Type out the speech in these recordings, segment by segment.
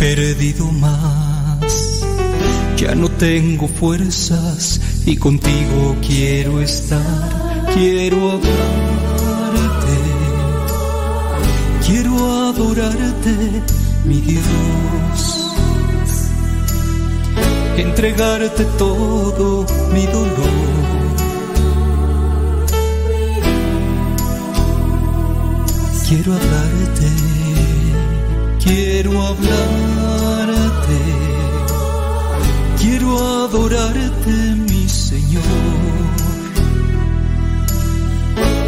perdido más. Ya no tengo fuerzas y contigo quiero estar. Quiero adorarte, quiero adorarte, mi Dios. Entregarte todo mi dolor. Quiero hablarte, quiero hablarte, quiero adorarte, mi Señor.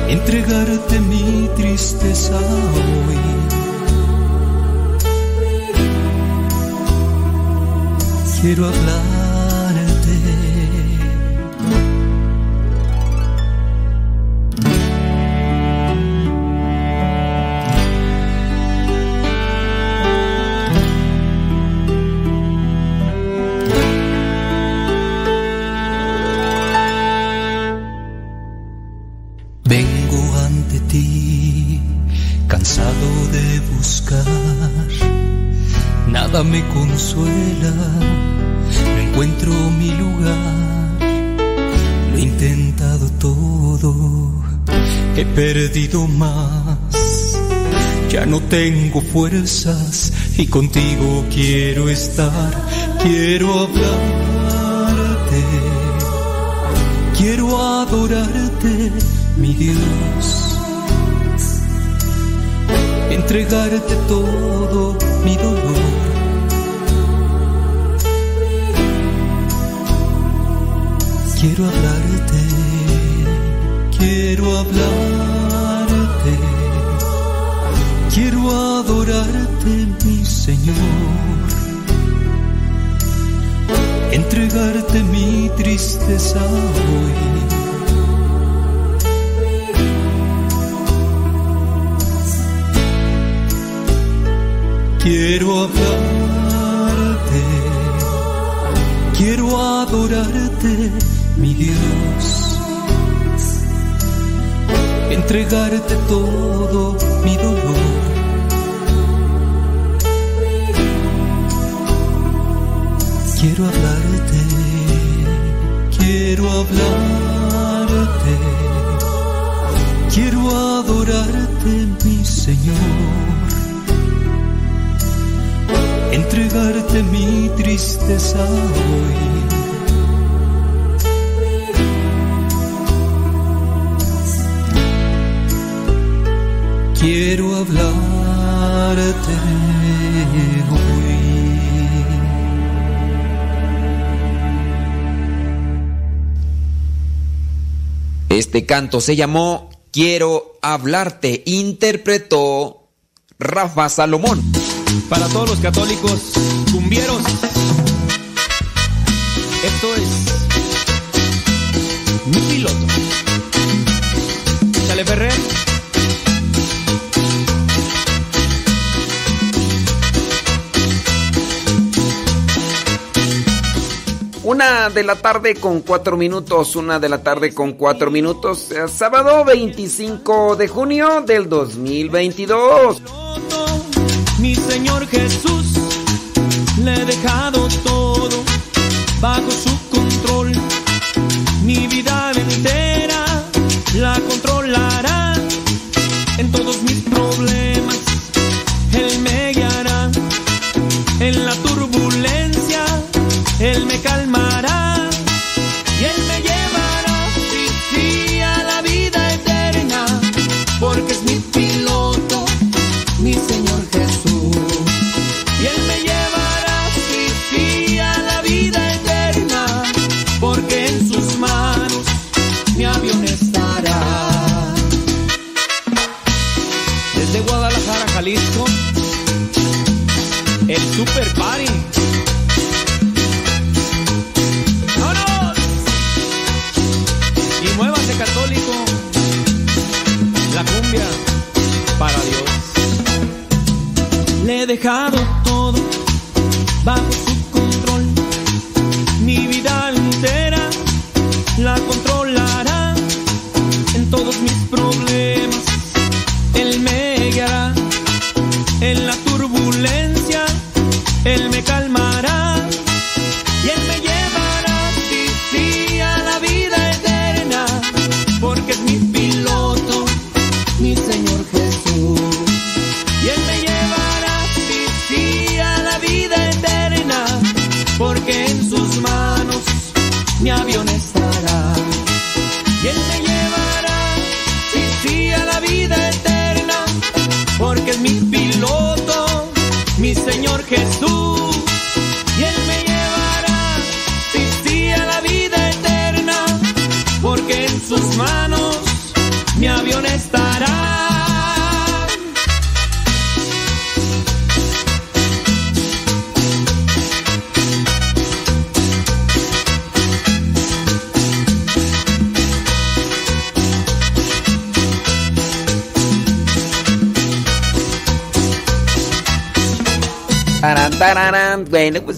Entregarte mi tristeza hoy. Quiero hablarte. Consuela, no encuentro mi lugar. Lo he intentado todo, he perdido más. Ya no tengo fuerzas y contigo quiero estar. Quiero hablarte, quiero adorarte, mi Dios. Entregarte todo mi dolor. Quiero hablarte, quiero hablarte, quiero adorarte, mi Señor. Entregarte mi tristeza hoy. Quiero hablarte, quiero adorarte, mi Dios. Entregarte todo mi dolor. Quiero hablarte, quiero hablarte, quiero adorarte, mi Señor entregarte mi tristeza hoy. Quiero hablarte hoy. Este canto se llamó Quiero hablarte, interpretó Rafa Salomón. Para todos los católicos cumbieros, esto es mi. Una de la tarde con cuatro minutos, una de la tarde con cuatro minutos, eh, sábado 25 de junio del 2022. Mi Señor Jesús, le he dejado todo bajo su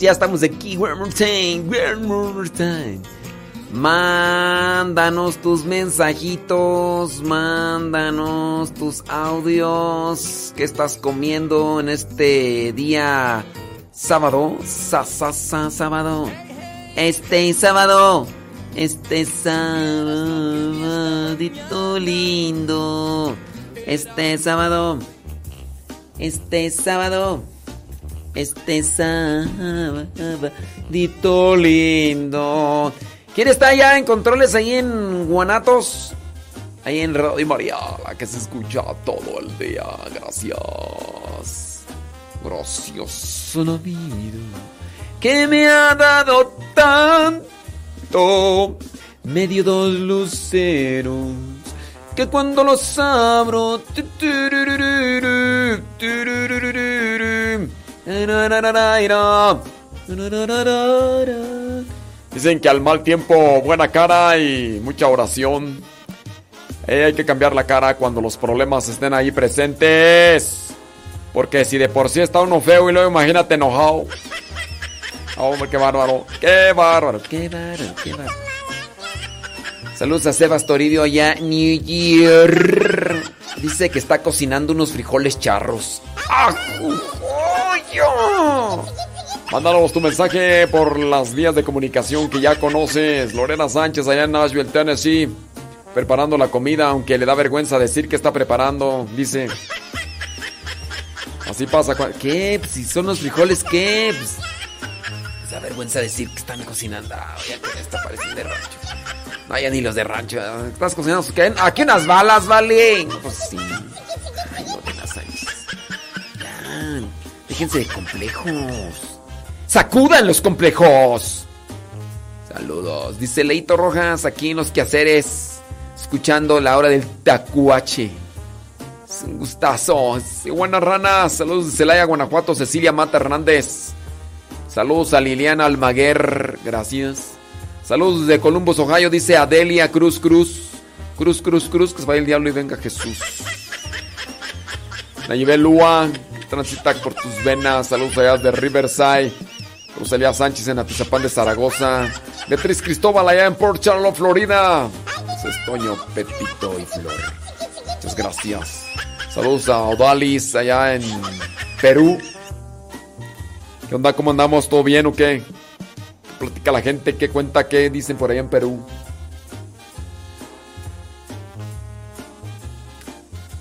ya estamos aquí. One more time, one more time. Mándanos tus mensajitos, mándanos tus audios. ¿Qué estás comiendo en este día sábado? Sa, sa, sábado. Este sábado. Este sabadito lindo. Este sábado. Este sábado. Este sabadito lindo. ¿Quién está allá en controles ahí en Guanatos? Ahí en Radio María, la que se escucha todo el día. Gracias. Gracias, la vida. Que me ha dado tanto. Medio dos luceros. Que cuando los abro. Dicen que al mal tiempo buena cara y mucha oración. Eh, hay que cambiar la cara cuando los problemas estén ahí presentes. Porque si de por sí está uno feo y luego imagínate enojado. Hombre, qué bárbaro. Qué bárbaro. Qué bárbaro, qué bárbaro. Saludos a Sebas Toribio allá New York. Dice que está cocinando unos frijoles charros. ¡Ajú, joyo! Mándanos tu mensaje por las vías de comunicación que ya conoces. Lorena Sánchez allá en Nashville, Tennessee. Preparando la comida, aunque le da vergüenza decir que está preparando. Dice. Así pasa. ¿Qué? Pues, si son los frijoles, ¿qué? Pues, pues da vergüenza decir que están cocinando. Ah, ya que esto parecen de rancho. No, ya ni los de rancho. ¿Estás cocinando? ¿Qué? Aquí unas balas, vale. Pues sí. Déjense de complejos. ¡Sacudan los complejos! Saludos. Dice Leito Rojas aquí en los quehaceres. Escuchando la hora del tacuache. Es un gustazo. Sí, buenas ranas. Saludos de Celaya, Guanajuato. Cecilia Mata Hernández. Saludos a Liliana Almaguer. Gracias. Saludos de Columbus, Ohio. Dice Adelia Cruz Cruz. Cruz, Cruz, Cruz. Que se vaya el diablo y venga Jesús. Nayibel Lua. Transita por tus venas. Saludos allá de Riverside. Rosalía Sánchez en Atizapán de Zaragoza. Beatriz Cristóbal allá en Port Charlotte, Florida. Ese es Toño, Pepito y Flor. Muchas gracias. Saludos a Odalis allá en Perú. ¿Qué onda? ¿Cómo andamos? ¿Todo bien o qué? ¿Qué Platica la gente, qué cuenta, qué dicen por allá en Perú.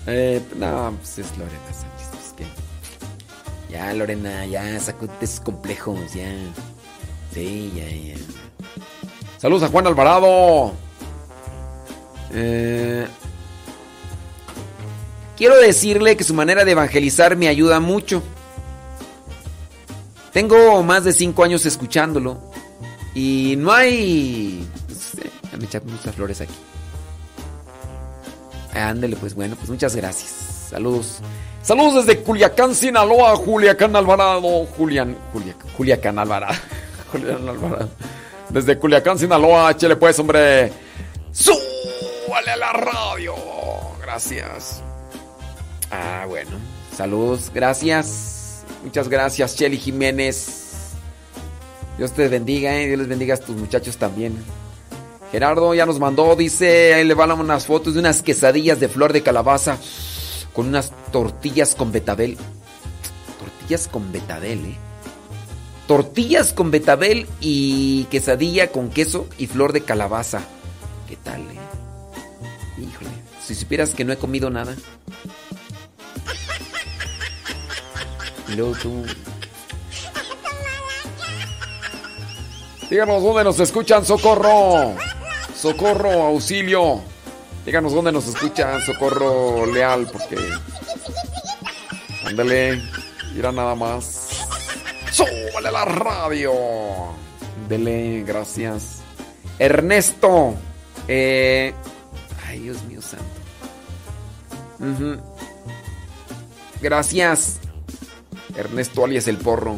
Eh, no, pues es Lorena. Pues. Ya, Lorena, ya, sacute esos complejos, ya. Sí, ya, ya. Saludos a Juan Alvarado. Eh, quiero decirle que su manera de evangelizar me ayuda mucho. Tengo más de cinco años escuchándolo. Y no hay. Eh, déjame echar muchas flores aquí. Ándele, pues bueno, pues muchas gracias. Saludos. Saludos desde Culiacán, Sinaloa, Juliacán Alvarado. Julián, Julia, Juliacán Alvarado. Julián Alvarado. Desde Culiacán, Sinaloa, chile pues, hombre. ¡Súbale a la radio! Gracias. Ah, bueno. Saludos, gracias. Muchas gracias, Shelly Jiménez. Dios te bendiga, eh. Dios les bendiga a tus muchachos también. Gerardo ya nos mandó, dice, ahí le van unas fotos de unas quesadillas de flor de calabaza con unas tortillas con betabel. Tortillas con betabel, eh. tortillas con betabel y quesadilla con queso y flor de calabaza. ¿Qué tal, eh? Híjole, si supieras que no he comido nada. Y luego tú... Díganos dónde nos escuchan, socorro. Socorro, auxilio. Díganos dónde nos escuchan, socorro leal, porque. Ándale, mira nada más. ¡Súbale la radio! Dele, gracias. Ernesto. Eh... Ay, Dios mío santo. Ujú. Gracias. Ernesto alias el porro.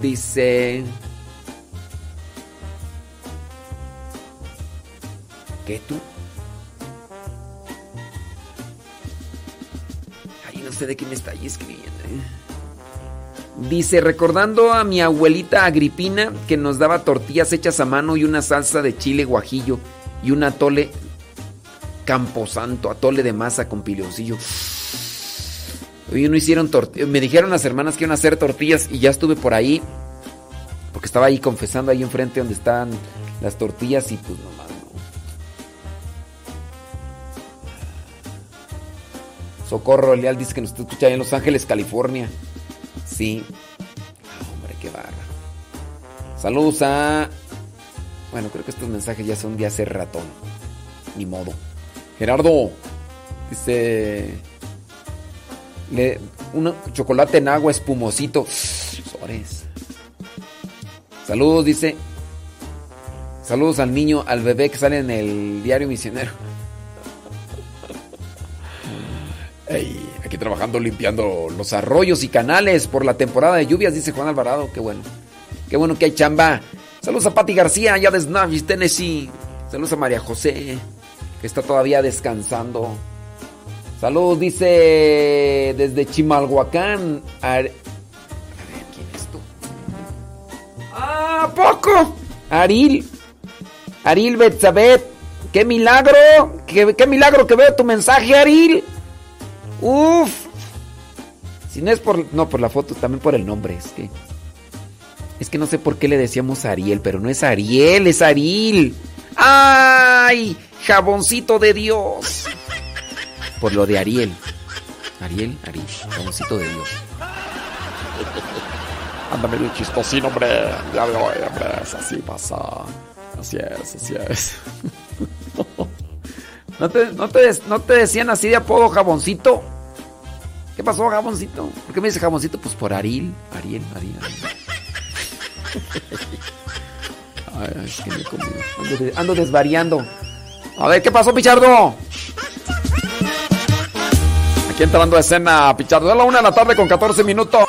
Dice... ¿Qué tú? Ay, no sé de qué me está ahí escribiendo. ¿eh? Dice, recordando a mi abuelita Agripina que nos daba tortillas hechas a mano y una salsa de chile guajillo y un atole camposanto, atole de masa con piloncillo. Hoy no hicieron tortillas. Me dijeron las hermanas que iban a hacer tortillas y ya estuve por ahí. Porque estaba ahí confesando ahí enfrente donde están las tortillas y pues no. Socorro Leal dice que nos está escuchando en Los Ángeles, California. Sí. Ah, hombre, qué barra. Saludos a. Bueno, creo que estos mensajes ya son de hace ratón. Ni modo. Gerardo. Dice. Le, un chocolate en agua espumosito. Sores. Saludos, dice. Saludos al niño, al bebé que sale en el diario misionero. Aquí trabajando limpiando los arroyos y canales por la temporada de lluvias, dice Juan Alvarado. Qué bueno. Qué bueno que hay chamba. Saludos a Patti García, allá de Snavis, Tennessee. Saludos a María José, que está todavía descansando. Saludos, dice desde Chimalhuacán. A ver, ¿quién es tú? ¡Ah, poco! Aril. Aril Betzabet. ¡Qué milagro! ¡Qué, qué milagro que veo tu mensaje, Aril! ¡Uf! Si no es por. No, por la foto, también por el nombre. Es que. Es que no sé por qué le decíamos Ariel, pero no es Ariel, es Aril. ¡Ay! Jaboncito de Dios. Por lo de Ariel. Ariel, Ariel, jaboncito de Dios. Ándame bien chistosín, hombre. Ya veo, hombre. Así pasa. Así es, así es. ¿No te, no, te, ¿No te decían así de apodo jaboncito? ¿Qué pasó, jaboncito? ¿Por qué me dice jaboncito? Pues por Ariel, Ariel, Ariel. Ay, es que me. Ando, de- ando desvariando. A ver, ¿qué pasó, Pichardo? Aquí entrando a escena, Pichardo. A la una de la tarde con 14 minutos.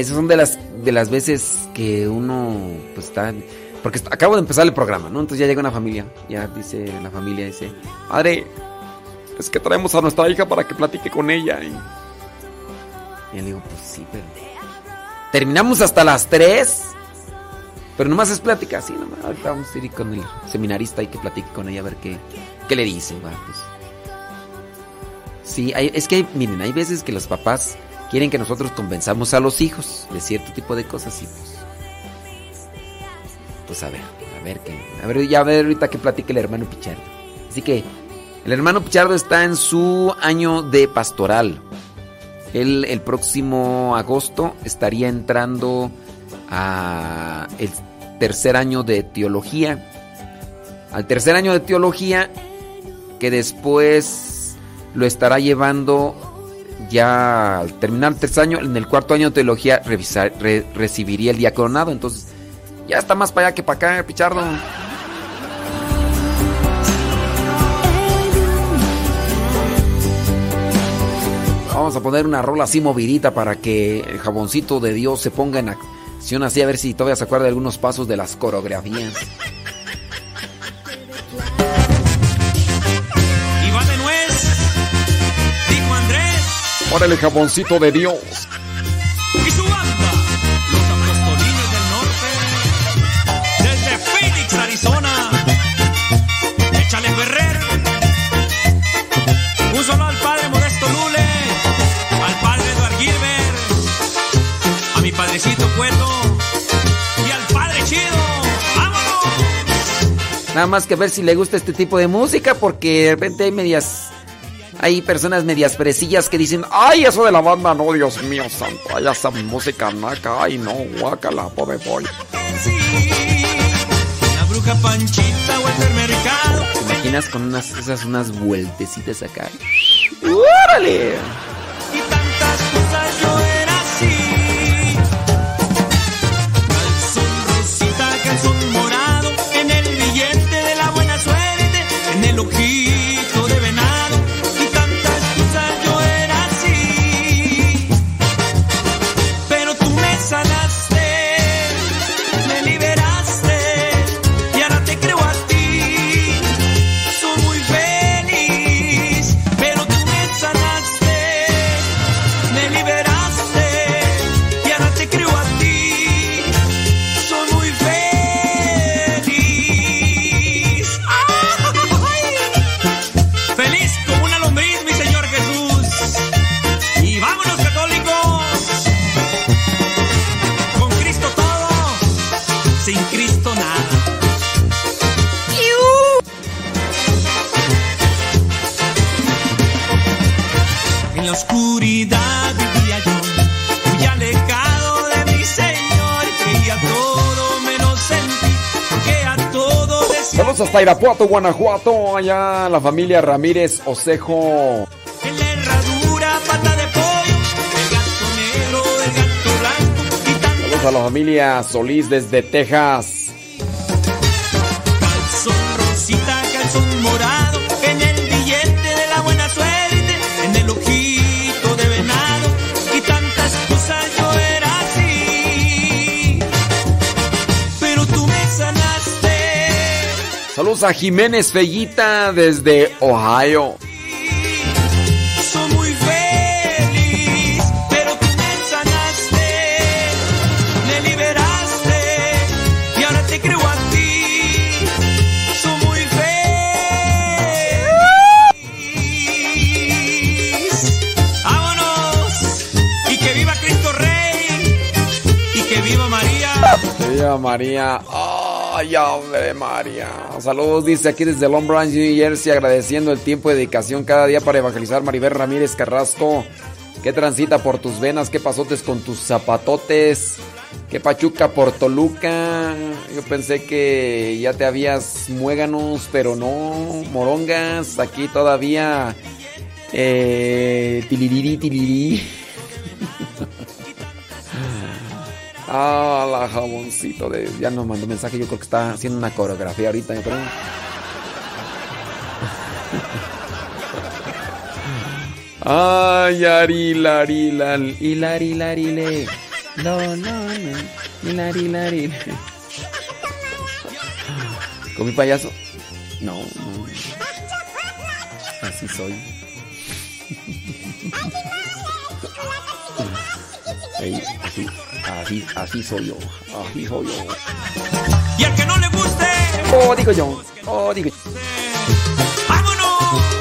Esas son de las, de las veces que uno pues está... Porque acabo de empezar el programa, ¿no? Entonces ya llega una familia, ya dice la familia, dice, Madre, es que traemos a nuestra hija para que platique con ella. Y... y le digo, pues sí, pero... Terminamos hasta las 3. Pero nomás es plática, sí, nomás. Ahorita vamos a ir con el seminarista y que platique con ella a ver qué, qué le dice. va, pues. Sí, es que miren, hay veces que los papás quieren que nosotros convenzamos a los hijos de cierto tipo de cosas y pues. Pues a ver, a ver qué. A ver, ya a ver ahorita que platique el hermano Pichardo. Así que el hermano Pichardo está en su año de pastoral. Él el próximo agosto estaría entrando a el tercer año de teología. Al tercer año de teología que después lo estará llevando ya al terminar el tercer año, en el cuarto año de teología recibiría el diaconado. Entonces ya está más para allá que para acá, Pichardo. Vamos a poner una rola así movidita para que el jaboncito de Dios se ponga en acción así a ver si todavía se acuerda de algunos pasos de las coreografías. Andrés, Órale, jaboncito de Dios. y su banda, los apostolines del norte, desde Phoenix, Arizona. Échale Ferrer. Un solo al padre Modesto Lule, al padre Eduard Gilbert, a mi padrecito Cueto y al padre Chido. ¡Vámonos! Nada más que ver si le gusta este tipo de música porque de repente hay medias... Hay personas medias fresillas que dicen, Ay, eso de la banda, no, Dios mío santo. Ay, esa música naca. Ay, no, guácala, pobre boy. Sí, la bruja Panchita o. ¿te imaginas con unas, esas unas vueltecitas acá? ¡Órale! Hasta Irapuato, Guanajuato. Allá la familia Ramírez Osejo. en la herradura pata de pollo, el gato negro, el gato blanco y tanto Saludos a la familia Solís desde Texas. Saludos a Jiménez Fellita desde Ohio. Soy muy feliz, pero tú me sanaste, me liberaste y ahora te creo a ti. Soy muy feliz. Vámonos y que viva Cristo Rey y que viva María. Viva María. Ay, hombre, María. Saludos, dice aquí desde Long Branch, New Jersey, agradeciendo el tiempo y dedicación cada día para evangelizar. Maribel Ramírez Carrasco. ¿Qué transita por tus venas? ¿Qué pasotes con tus zapatotes? ¿Qué pachuca por Toluca? Yo pensé que ya te habías muéganos, pero no. Morongas, aquí todavía. Eh, tiliriri, tiliri. Ah, la jaboncito de. Ya nos mandó mensaje, yo creo que está haciendo una coreografía ahorita, yo creo. Ay, Ari, lari, hilari, lari, le. No, no, no. Hilari, lari, le. ¿Con mi payaso? No, no. Así soy. Así, Así, así soy yo. Así soy yo. Y al que no le guste, Oh, digo yo. Oh, digo yo. ¡vámonos!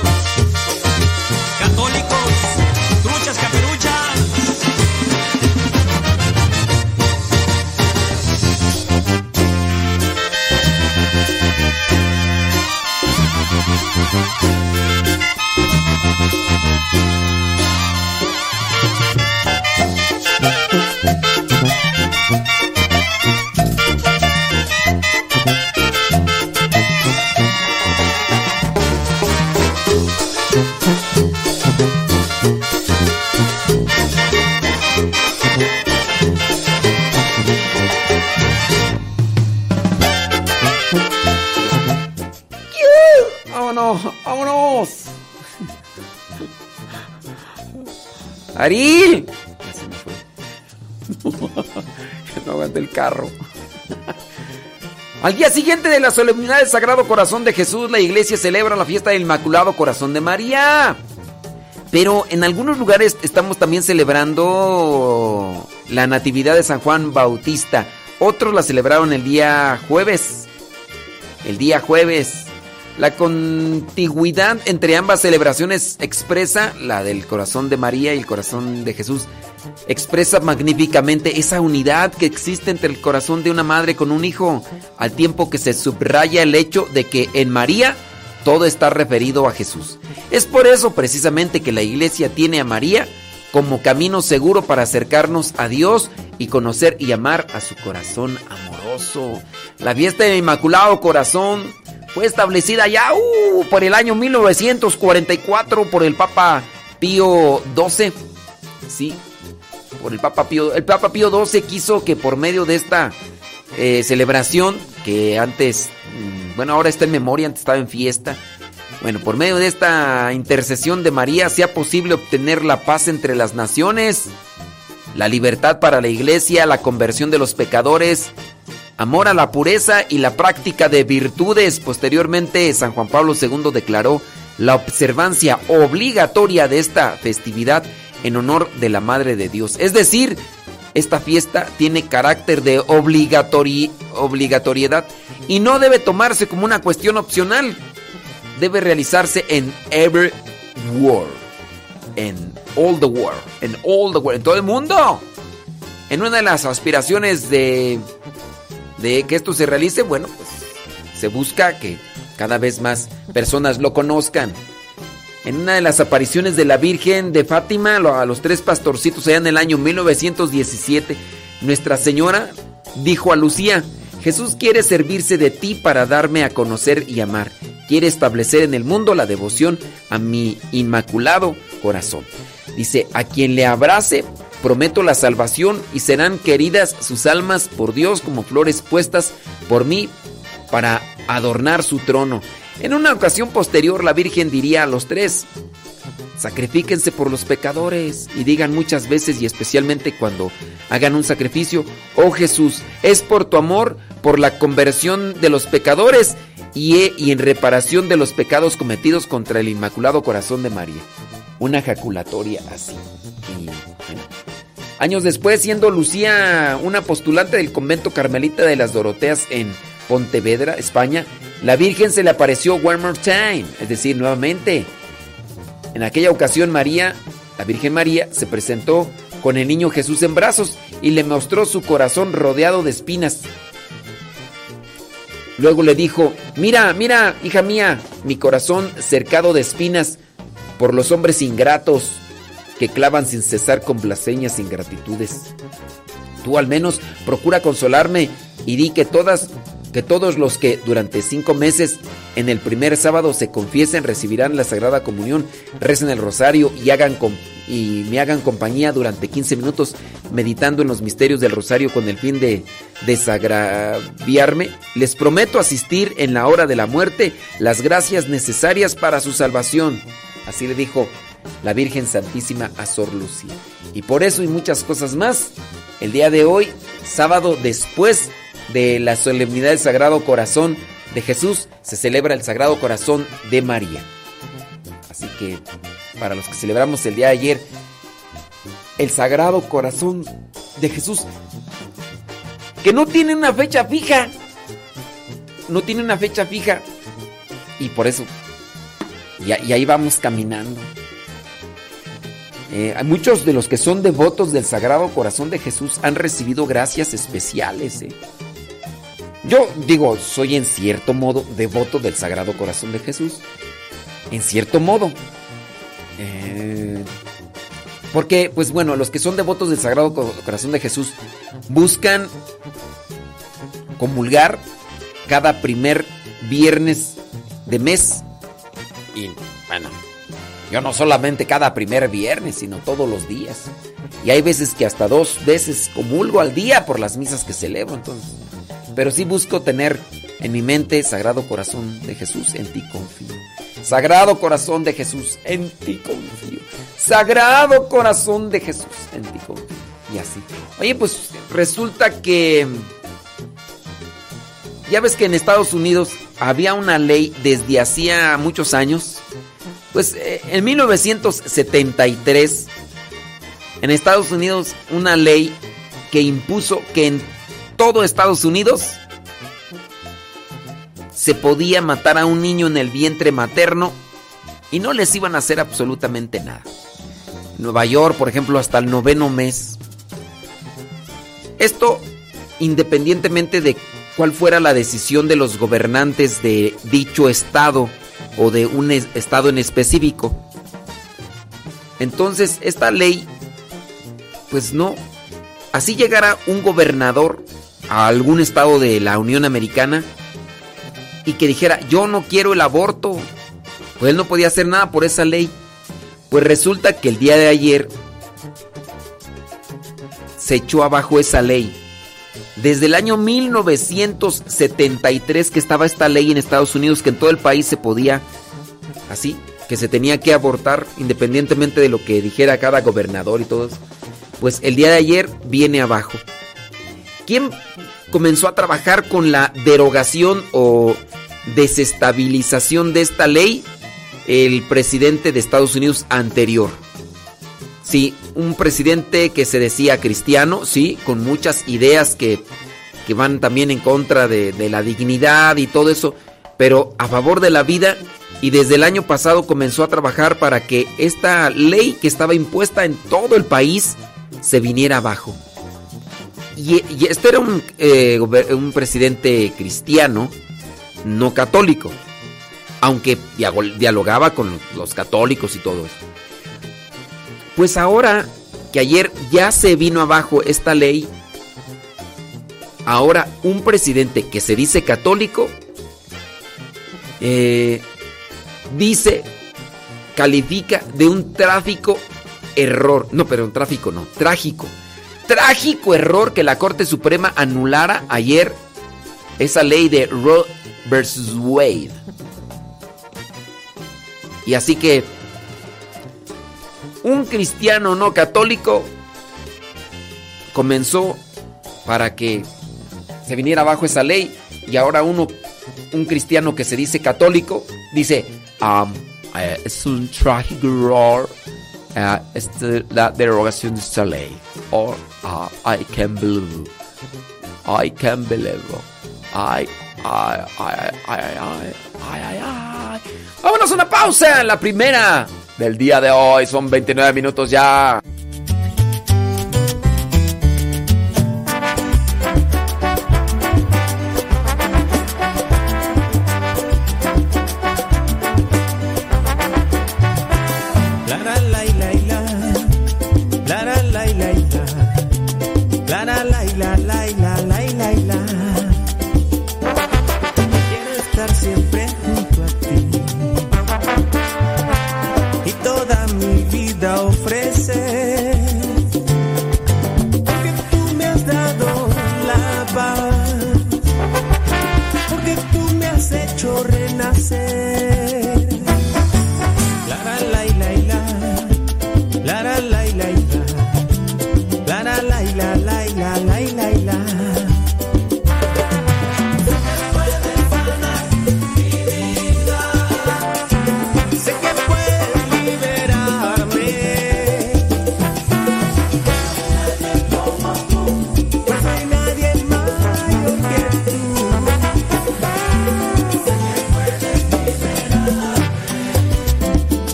¡Ari! Ya se me fue. no aguanto el carro. Al día siguiente de la solemnidad del Sagrado Corazón de Jesús, la iglesia celebra la fiesta del Inmaculado Corazón de María. Pero en algunos lugares estamos también celebrando la Natividad de San Juan Bautista. Otros la celebraron el día jueves. El día jueves. La contigüidad entre ambas celebraciones expresa, la del corazón de María y el corazón de Jesús, expresa magníficamente esa unidad que existe entre el corazón de una madre con un hijo, al tiempo que se subraya el hecho de que en María todo está referido a Jesús. Es por eso precisamente que la iglesia tiene a María como camino seguro para acercarnos a Dios y conocer y amar a su corazón amoroso. La fiesta del Inmaculado Corazón fue establecida ya uh, por el año 1944 por el Papa Pío XII. Sí, por el Papa Pío. El Papa Pío XII quiso que por medio de esta eh, celebración, que antes, mm, bueno, ahora está en memoria, antes estaba en fiesta. Bueno, por medio de esta intercesión de María sea posible obtener la paz entre las naciones, la libertad para la iglesia, la conversión de los pecadores, amor a la pureza y la práctica de virtudes. Posteriormente, San Juan Pablo II declaró la observancia obligatoria de esta festividad en honor de la Madre de Dios. Es decir, esta fiesta tiene carácter de obligatori- obligatoriedad y no debe tomarse como una cuestión opcional. Debe realizarse en every world. En all the world. En all the world. En todo el mundo. En una de las aspiraciones de, de que esto se realice, bueno, pues se busca que cada vez más personas lo conozcan. En una de las apariciones de la Virgen de Fátima, a los tres pastorcitos allá en el año 1917, Nuestra Señora dijo a Lucía, Jesús quiere servirse de ti para darme a conocer y amar. Quiere establecer en el mundo la devoción a mi inmaculado corazón. Dice, a quien le abrace, prometo la salvación y serán queridas sus almas por Dios como flores puestas por mí para adornar su trono. En una ocasión posterior la Virgen diría a los tres, sacrifíquense por los pecadores y digan muchas veces y especialmente cuando hagan un sacrificio, oh Jesús, es por tu amor, por la conversión de los pecadores y, y en reparación de los pecados cometidos contra el Inmaculado Corazón de María. Una ejaculatoria así. Y. Años después, siendo Lucía una postulante del convento carmelita de las Doroteas en Pontevedra, España, la Virgen se le apareció one more time, es decir, nuevamente. En aquella ocasión María, la Virgen María, se presentó con el niño Jesús en brazos y le mostró su corazón rodeado de espinas. Luego le dijo, mira, mira, hija mía, mi corazón cercado de espinas por los hombres ingratos que clavan sin cesar con blasfemias e ingratitudes. Tú al menos procura consolarme y di que todas que todos los que durante cinco meses en el primer sábado se confiesen recibirán la Sagrada Comunión, recen el rosario y, hagan y me hagan compañía durante 15 minutos meditando en los misterios del rosario con el fin de desagraviarme. Les prometo asistir en la hora de la muerte las gracias necesarias para su salvación. Así le dijo la Virgen Santísima a Sor Lucía. Y por eso y muchas cosas más, el día de hoy, sábado después de la solemnidad del Sagrado Corazón de Jesús, se celebra el Sagrado Corazón de María. Así que para los que celebramos el día de ayer, el Sagrado Corazón de Jesús, que no tiene una fecha fija. No tiene una fecha fija. Y por eso. Y, y ahí vamos caminando. Eh, muchos de los que son devotos del Sagrado Corazón de Jesús han recibido gracias especiales. eh. Yo digo, soy en cierto modo devoto del Sagrado Corazón de Jesús. En cierto modo. Eh, porque, pues bueno, los que son devotos del Sagrado Co- Corazón de Jesús buscan comulgar cada primer viernes de mes. Y bueno, yo no solamente cada primer viernes, sino todos los días. Y hay veces que hasta dos veces comulgo al día por las misas que celebro, entonces. Pero sí busco tener en mi mente Sagrado Corazón de Jesús, en ti confío. Sagrado Corazón de Jesús, en ti confío. Sagrado Corazón de Jesús, en ti confío. Y así. Oye, pues resulta que... Ya ves que en Estados Unidos había una ley desde hacía muchos años. Pues eh, en 1973, en Estados Unidos, una ley que impuso que en todo Estados Unidos se podía matar a un niño en el vientre materno y no les iban a hacer absolutamente nada. Nueva York, por ejemplo, hasta el noveno mes. Esto independientemente de cuál fuera la decisión de los gobernantes de dicho estado o de un es- estado en específico. Entonces, esta ley, pues no, así llegara un gobernador a algún estado de la Unión Americana y que dijera, yo no quiero el aborto, pues él no podía hacer nada por esa ley. Pues resulta que el día de ayer se echó abajo esa ley. Desde el año 1973 que estaba esta ley en Estados Unidos que en todo el país se podía así, que se tenía que abortar independientemente de lo que dijera cada gobernador y todo eso. Pues el día de ayer viene abajo. ¿Quién comenzó a trabajar con la derogación o desestabilización de esta ley? El presidente de Estados Unidos anterior. Sí, un presidente que se decía cristiano, sí, con muchas ideas que, que van también en contra de, de la dignidad y todo eso, pero a favor de la vida y desde el año pasado comenzó a trabajar para que esta ley que estaba impuesta en todo el país se viniera abajo. Y, y este era un, eh, un presidente cristiano, no católico, aunque dialogaba con los católicos y todo eso. Pues ahora que ayer ya se vino abajo esta ley, ahora un presidente que se dice católico eh, dice, califica de un tráfico error, no, pero un tráfico no, trágico, trágico error que la Corte Suprema anulara ayer esa ley de Roe versus Wade. Y así que un cristiano no católico comenzó para que se viniera abajo esa ley y ahora uno, un cristiano que se dice católico, dice, "Um, eh, es un trágico error eh, este, la derogación de esta ley. Or uh, I can believe. I can believe. I, I, I, I, I, I. Vámonos a una pausa, la primera del día de hoy. Son 29 minutos ya.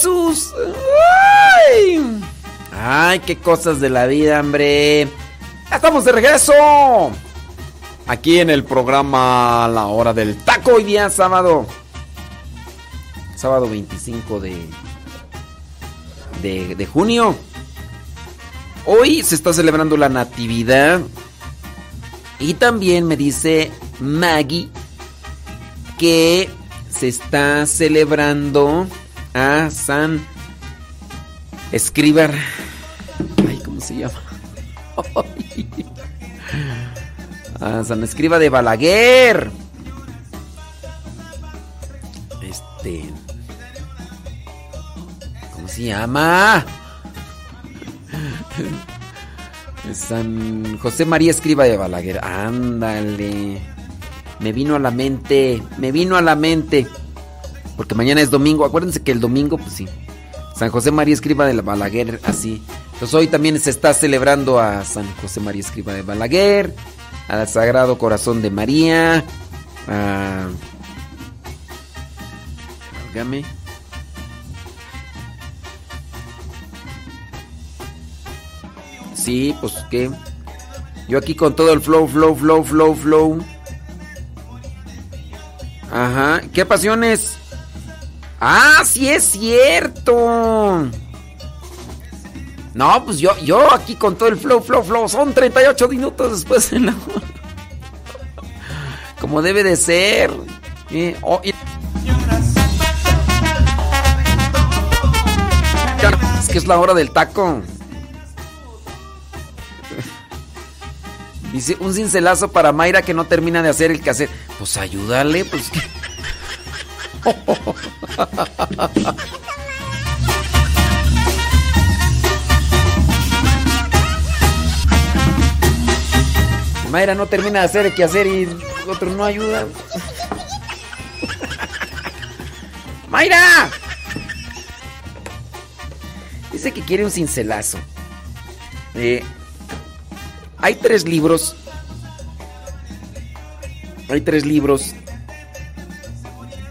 Jesús. Ay. Ay, qué cosas de la vida, hombre. Ya estamos de regreso. Aquí en el programa La Hora del Taco, hoy día sábado. Sábado 25 de, de, de junio. Hoy se está celebrando la Natividad. Y también me dice Maggie que se está celebrando San Escribar. Ay, ¿cómo se llama? San Escriba de Balaguer. Este. ¿Cómo se llama? San José María Escriba de Balaguer. Ándale. Me vino a la mente. Me vino a la mente. Porque mañana es domingo. Acuérdense que el domingo, pues sí. San José María Escriba de Balaguer, así. Entonces hoy también se está celebrando a San José María Escriba de Balaguer. Al Sagrado Corazón de María. A. Válgame. Sí, pues que. Yo aquí con todo el flow, flow, flow, flow, flow. Ajá. ¿Qué pasiones? Ah, sí es cierto. No, pues yo, yo aquí con todo el flow, flow, flow. Son 38 minutos después de la Como debe de ser. Eh, oh, Es que es la hora del taco. Dice, un cincelazo para Mayra que no termina de hacer el quehacer. Pues ayúdale, pues. Mayra no termina de hacer el quehacer y otro no ayuda. ¡Mayra! Dice que quiere un cincelazo. Eh, hay tres libros. Hay tres libros.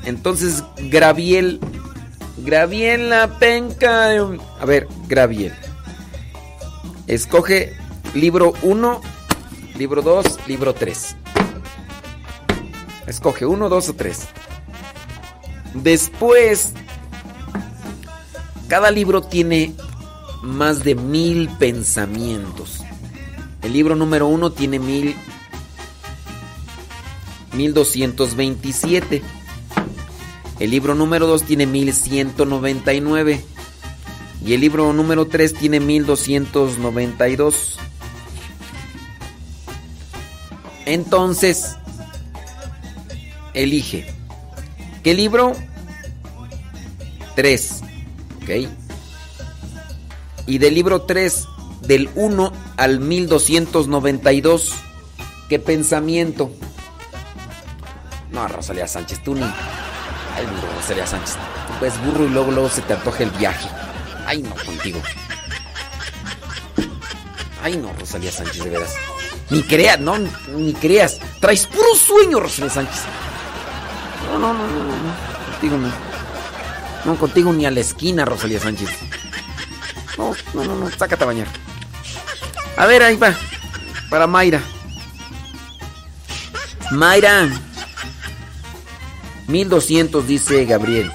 Entonces, Graviel. Graviel la penca. A ver, Graviel. Escoge libro 1, libro 2, libro 3. Escoge 1, 2 o 3. Después, cada libro tiene más de mil pensamientos. El libro número uno tiene mil. 1227. El libro número 2 tiene 1199. Y el libro número 3 tiene 1292. Entonces, elige. ¿Qué libro? 3. ¿Ok? Y del libro 3, del 1 al 1292, ¿qué pensamiento? No, Rosalía Sánchez, tú ni. Ay, no, Rosalía Sánchez. Tú puedes burro y luego, luego se te antoja el viaje. Ay, no, contigo. Ay, no, Rosalía Sánchez, de veras. Ni creas, no, ni creas. Traes puro sueño, Rosalía Sánchez. No, no, no, no. no. Contigo no. No, contigo ni a la esquina, Rosalía Sánchez. No, no, no, no, sácate a bañar. A ver, ahí va. Para Mayra. Mayra. 1200 dice Gabriel.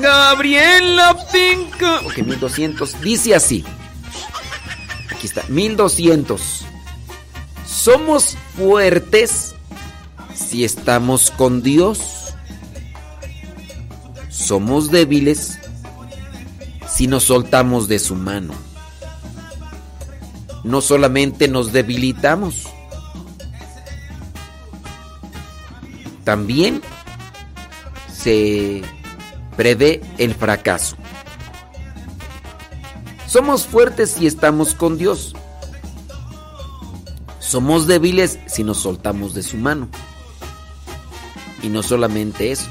Gabriela Pinca. Ok, 1200. Dice así. Aquí está. 1200. Somos fuertes si estamos con Dios. Somos débiles si nos soltamos de su mano. No solamente nos debilitamos, también se prevé el fracaso. Somos fuertes si estamos con Dios. Somos débiles si nos soltamos de su mano. Y no solamente eso,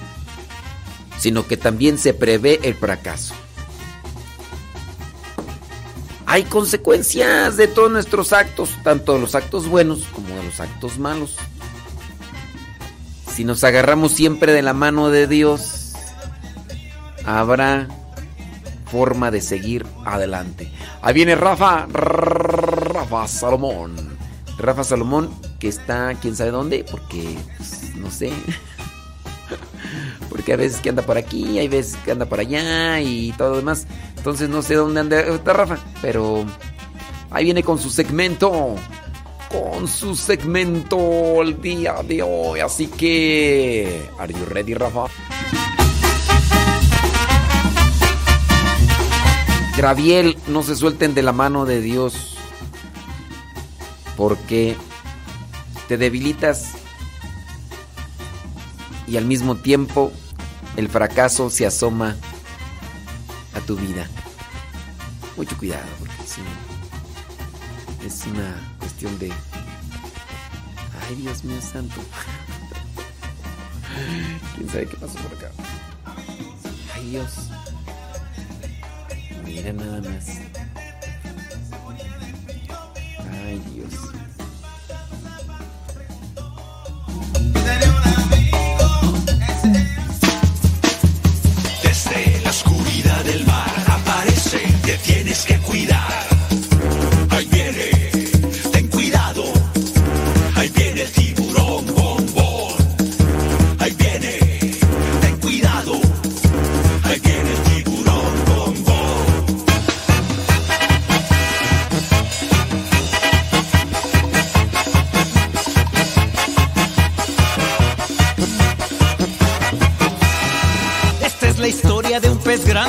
sino que también se prevé el fracaso. Hay consecuencias de todos nuestros actos, tanto de los actos buenos como de los actos malos. Si nos agarramos siempre de la mano de Dios, habrá forma de seguir adelante. Ahí viene Rafa, Rafa Salomón. Rafa Salomón, que está quién sabe dónde, porque pues, no sé. Porque hay veces que anda por aquí, hay veces que anda por allá y todo lo demás. Entonces no sé dónde anda Rafa, pero ahí viene con su segmento. Con su segmento el día de hoy. Así que. ¿Are you ready, Rafa? Graviel, no se suelten de la mano de Dios. Porque te debilitas y al mismo tiempo el fracaso se asoma a tu vida. Mucho cuidado, porque no, es una cuestión de... Ay, Dios mío santo. ¿Quién sabe qué pasó por acá? Ay, Dios. Mira nada más. Ay, Dios. Desde la oscuridad del mar aparece, te tienes que cuidar.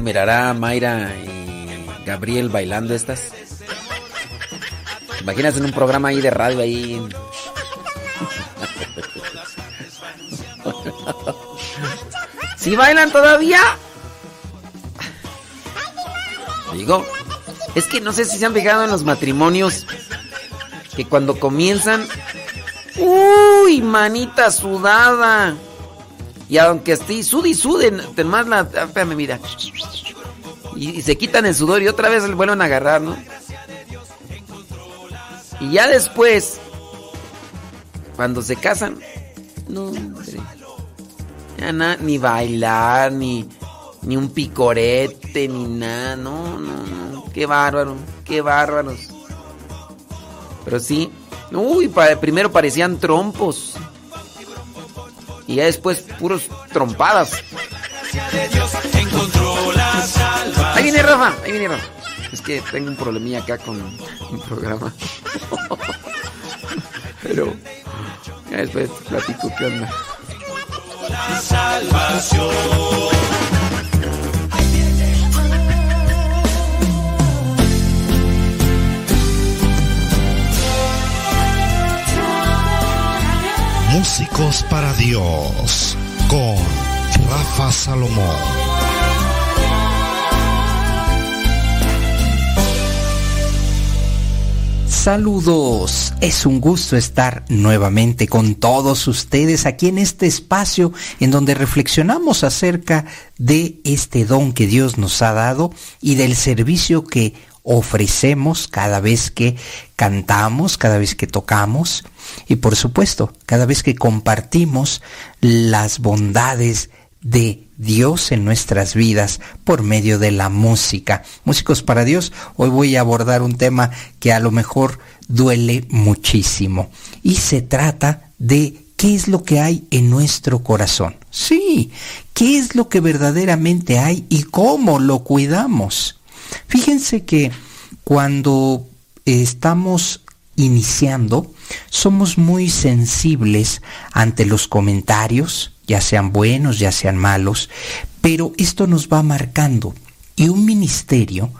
Se mirará Mayra y Gabriel bailando estas? ¿Te imaginas en un programa ahí de radio ahí? ¿Sí bailan todavía? Digo, es que no sé si se han fijado en los matrimonios que cuando comienzan, uy, manita sudada. Y aunque esté sude y suden, más la, ah, espérame, mira. Y, se quitan el sudor y otra vez le vuelven a agarrar, ¿no? Y ya después, cuando se casan, no, hombre. Ya na- ni bailar, ni, ni un picorete, ni nada, no, no, no. Qué bárbaro, qué bárbaros. Pero sí, uy, primero parecían trompos. Y ya después puros trompadas. Ahí viene Rafa, ahí viene Rafa. Es que tengo un problemilla acá con un programa. Pero ya después platico qué onda. La salvación. Músicos para Dios con Rafa Salomón. Saludos, es un gusto estar nuevamente con todos ustedes aquí en este espacio en donde reflexionamos acerca de este don que Dios nos ha dado y del servicio que ofrecemos cada vez que cantamos, cada vez que tocamos y por supuesto cada vez que compartimos las bondades de Dios en nuestras vidas por medio de la música. Músicos para Dios, hoy voy a abordar un tema que a lo mejor duele muchísimo y se trata de qué es lo que hay en nuestro corazón. Sí, qué es lo que verdaderamente hay y cómo lo cuidamos. Fíjense que cuando estamos iniciando, somos muy sensibles ante los comentarios, ya sean buenos, ya sean malos, pero esto nos va marcando. Y un ministerio,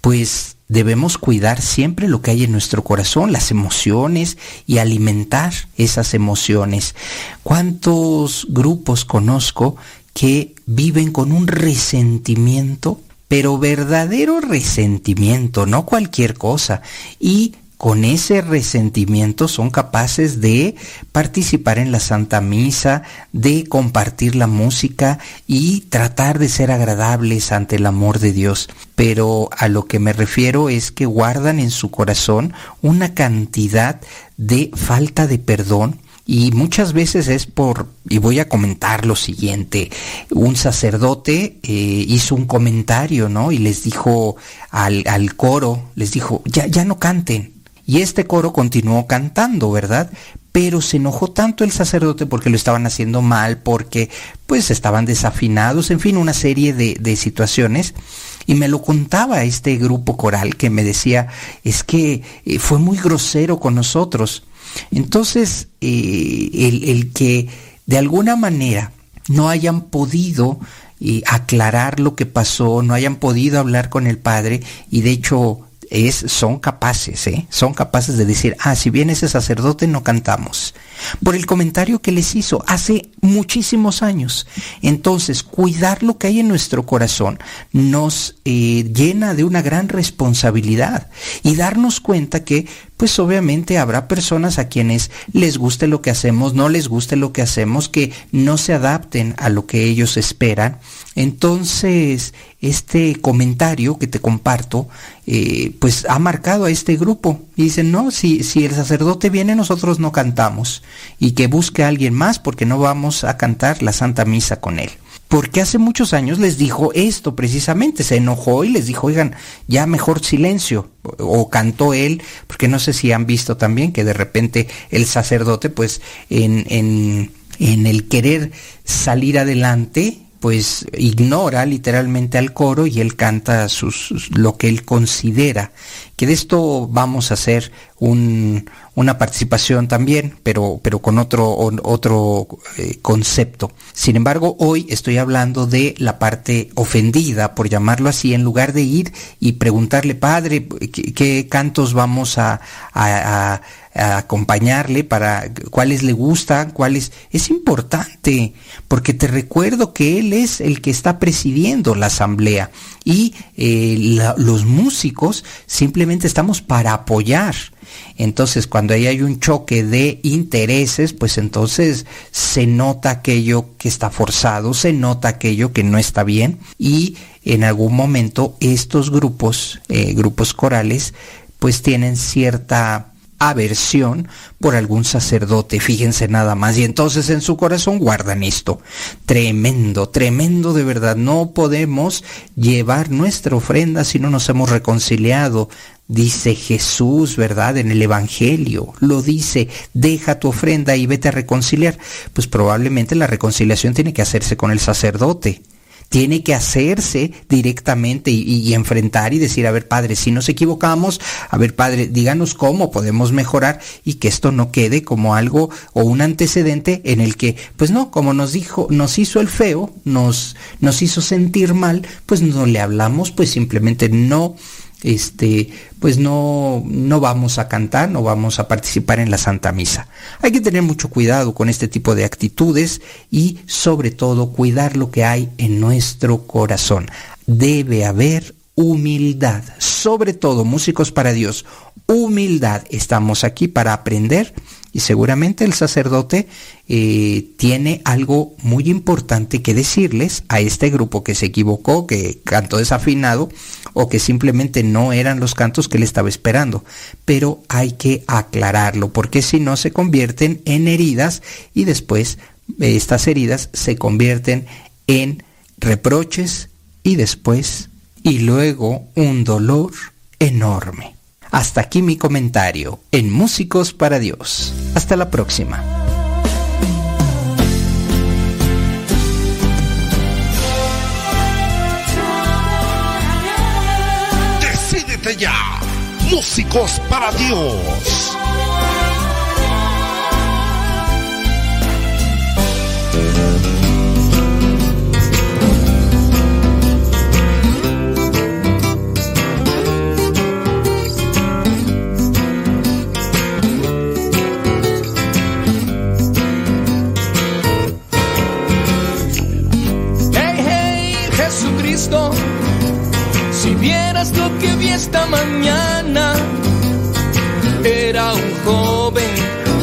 pues debemos cuidar siempre lo que hay en nuestro corazón, las emociones y alimentar esas emociones. ¿Cuántos grupos conozco que viven con un resentimiento, pero verdadero resentimiento, no cualquier cosa? Y con ese resentimiento son capaces de participar en la Santa Misa, de compartir la música y tratar de ser agradables ante el amor de Dios. Pero a lo que me refiero es que guardan en su corazón una cantidad de falta de perdón y muchas veces es por, y voy a comentar lo siguiente, un sacerdote eh, hizo un comentario, ¿no? Y les dijo al, al coro, les dijo, ya, ya no canten, y este coro continuó cantando, ¿verdad? Pero se enojó tanto el sacerdote porque lo estaban haciendo mal, porque pues estaban desafinados, en fin, una serie de, de situaciones. Y me lo contaba este grupo coral que me decía, es que eh, fue muy grosero con nosotros. Entonces, eh, el, que de alguna manera no hayan podido eh, aclarar lo que pasó, no hayan podido hablar con el padre y de hecho son capaces, ¿eh? son capaces de decir, ah, si viene ese sacerdote no cantamos. Por el comentario que les hizo hace muchísimos años. Entonces, cuidar lo que hay en nuestro corazón nos eh, llena de una gran responsabilidad y darnos cuenta que, pues obviamente habrá personas a quienes les guste lo que hacemos, no les guste lo que hacemos, que no se adapten a lo que ellos esperan. Entonces, este comentario que te comparto, eh, pues ha marcado a este grupo. Y dicen, no, si, si el sacerdote viene, nosotros no cantamos. Y que busque a alguien más porque no vamos a cantar la Santa Misa con él. Porque hace muchos años les dijo esto precisamente, se enojó y les dijo, oigan, ya mejor silencio. O cantó él, porque no sé si han visto también que de repente el sacerdote, pues en, en, en el querer salir adelante, pues ignora literalmente al coro y él canta sus, lo que él considera. Que de esto vamos a hacer un, una participación también, pero, pero con otro, otro eh, concepto. Sin embargo, hoy estoy hablando de la parte ofendida, por llamarlo así, en lugar de ir y preguntarle, padre, ¿qué, cantos vamos a, a, a acompañarle para cuáles le gustan, cuáles es importante, porque te recuerdo que él es el que está presidiendo la asamblea y eh, los músicos simplemente estamos para apoyar. Entonces, cuando ahí hay un choque de intereses, pues entonces se nota aquello que está forzado, se nota aquello que no está bien y en algún momento estos grupos, eh, grupos corales, pues tienen cierta aversión por algún sacerdote, fíjense nada más, y entonces en su corazón guardan esto. Tremendo, tremendo de verdad, no podemos llevar nuestra ofrenda si no nos hemos reconciliado. Dice Jesús, ¿verdad? En el Evangelio, lo dice, deja tu ofrenda y vete a reconciliar. Pues probablemente la reconciliación tiene que hacerse con el sacerdote tiene que hacerse directamente y, enfrentar y decir, a ver, padre, si nos equivocamos, a ver, padre, díganos cómo podemos mejorar y que esto no quede como algo o un antecedente en el que, pues no, como nos dijo, nos hizo el feo, nos, nos hizo sentir mal, pues no le hablamos, pues simplemente no este, pues no, no vamos a cantar, no vamos a participar en la Santa Misa. Hay que tener mucho cuidado con este tipo de actitudes y sobre todo cuidar lo que hay en nuestro corazón. Debe haber humildad. Sobre todo, músicos para Dios, humildad. Estamos aquí para aprender y seguramente el sacerdote eh, tiene algo muy importante que decirles a este grupo que se equivocó, que cantó desafinado o que simplemente no eran los cantos que él estaba esperando. Pero hay que aclararlo porque si no se convierten en heridas y después eh, estas heridas se convierten en reproches y después y luego un dolor enorme. Hasta aquí mi comentario en Músicos para Dios. Hasta la próxima. Decídete ya. Músicos para Dios. Si vieras lo que vi esta mañana, era un joven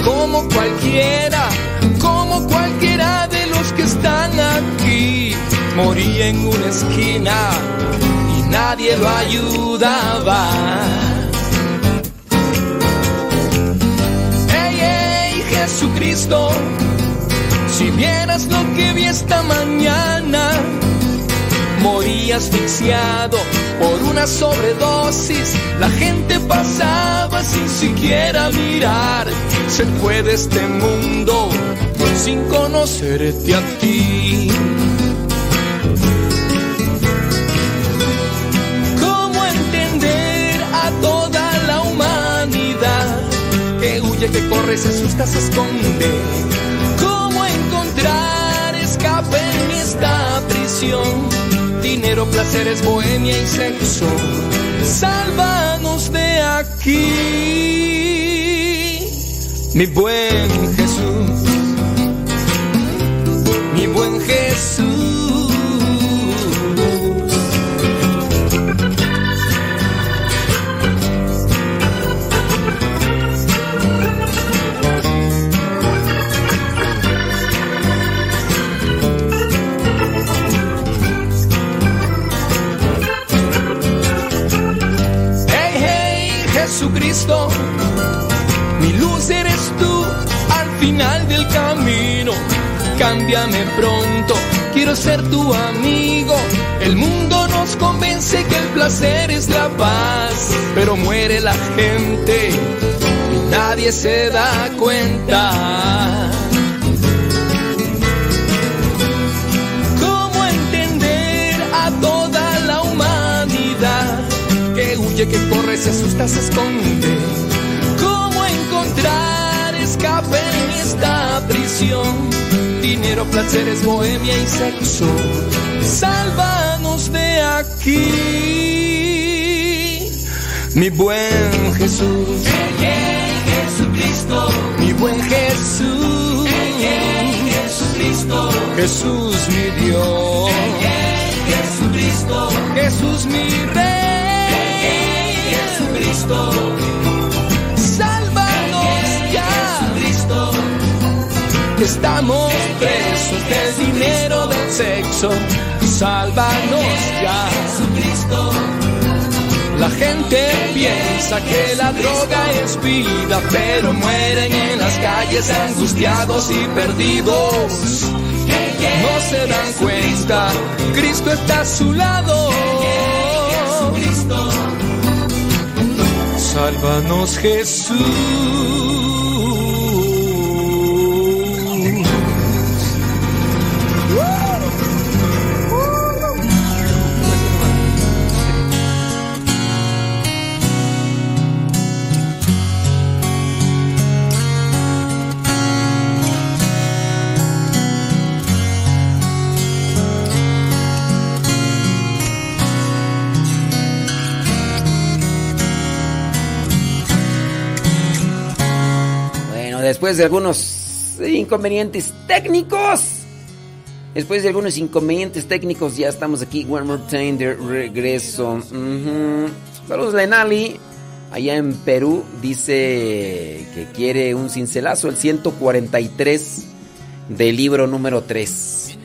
como cualquiera, como cualquiera de los que están aquí. Moría en una esquina y nadie lo ayudaba. Hey, hey, Jesucristo. Si vieras lo que vi esta mañana, morí asfixiado por una sobredosis. La gente pasaba sin siquiera mirar. Se fue de este mundo sin conocerte a ti. ¿Cómo entender a toda la humanidad que huye, que corre, se asusta, se esconde? ¿Cómo encontrar escape en esta prisión? Dinero, placeres, bohemia y sexo. Sálvanos de aquí, mi buen Jesús, mi buen Jesús. Jesucristo, mi luz eres tú al final del camino. Cámbiame pronto, quiero ser tu amigo. El mundo nos convence que el placer es la paz, pero muere la gente y nadie se da cuenta. Huye, que corre, se asusta, se esconde? ¿Cómo encontrar escape en esta prisión? Dinero, placeres, bohemia y sexo. Sálvanos de aquí, mi buen Jesús. Jesucristo, mi buen Jesús. Jesucristo, Jesús mi Dios. Jesucristo, Jesús mi Rey. Jesucristo, sálvanos ya. Jesucristo, que estamos presos del dinero del sexo. Sálvanos ya. Jesucristo. La gente piensa que la droga es vida, pero mueren en las calles angustiados y perdidos. No se dan cuenta, Cristo está a su lado. Sálvanos Jesús. Después de algunos inconvenientes técnicos, Después de algunos inconvenientes técnicos, ya estamos aquí. One more time de regreso. Ujú. Saludos, Lenali. Allá en Perú dice que quiere un cincelazo, el 143 del libro número 3.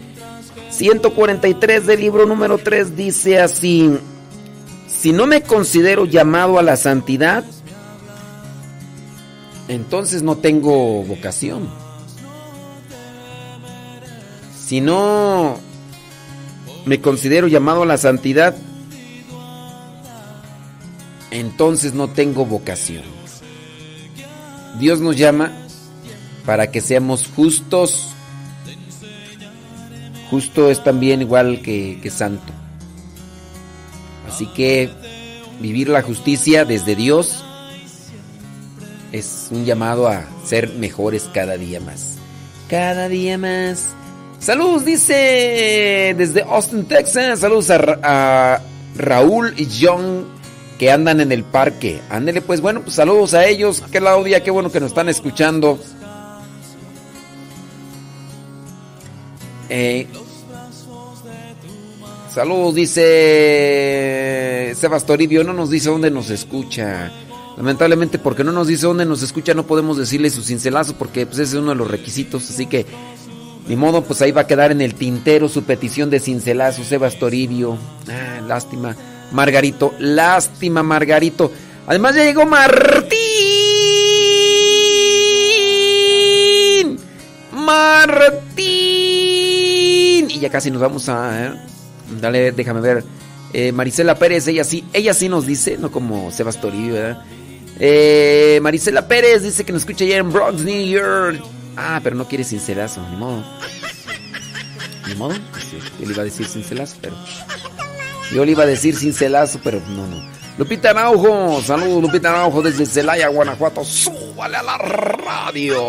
143 del libro número 3 dice así: Si no me considero llamado a la santidad, entonces no tengo vocación. Si no me considero llamado a la santidad, entonces no tengo vocación. Dios nos llama para que seamos justos. Justo es también igual que, que santo. Así que vivir la justicia desde Dios es un llamado a ser mejores cada día más. Cada día más. Saludos, dice desde Austin, Texas. Saludos a, Ra- a Raúl y John que andan en el parque. Ándele, pues bueno, pues saludos a ellos. Qué Claudia, qué bueno que nos están escuchando. Eh, saludos, dice Sebas Toribio. No nos dice dónde nos escucha. Lamentablemente, porque no nos dice dónde nos escucha, no podemos decirle su cincelazo, porque pues, ese es uno de los requisitos. Así que, ni modo, pues ahí va a quedar en el tintero su petición de cincelazo, Sebas Toribio. Ah, lástima. Margarito, lástima, Margarito. Además, ya llegó Martín. Martín. Y ya casi nos vamos a. ¿eh? Dale, déjame ver. Eh, Marisela Pérez, ella sí, ella sí nos dice, no como Sebas Toribio, ¿verdad? Eh, Marisela Pérez dice que nos escucha allá en Bronx, New York. Ah, pero no quiere cincelazo, ni modo. Ni modo. pues sí, Yo le iba a decir cincelazo, pero. Yo le iba a decir cincelazo, pero no, no. Lupita Araujo, saludos Lupita Araujo desde Celaya, Guanajuato. Súbale a la radio.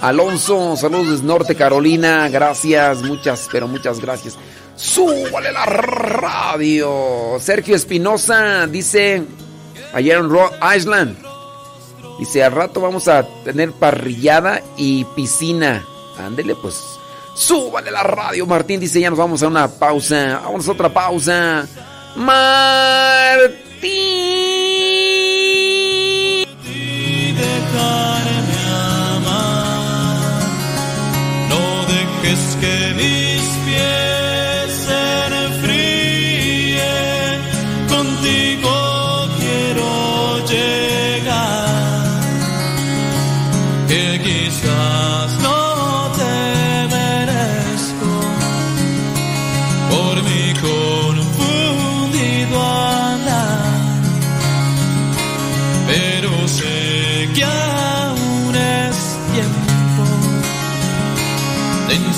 Alonso, saludos desde Norte Carolina. Gracias, muchas, pero muchas gracias. Súbale a la radio. Sergio Espinosa dice ayer en Rhode Island. Dice, al rato vamos a tener parrillada y piscina. Ándele, pues. Súbale la radio, Martín. Dice, ya nos vamos a una pausa. Vamos a otra pausa. Martín. dejarme. No dejes que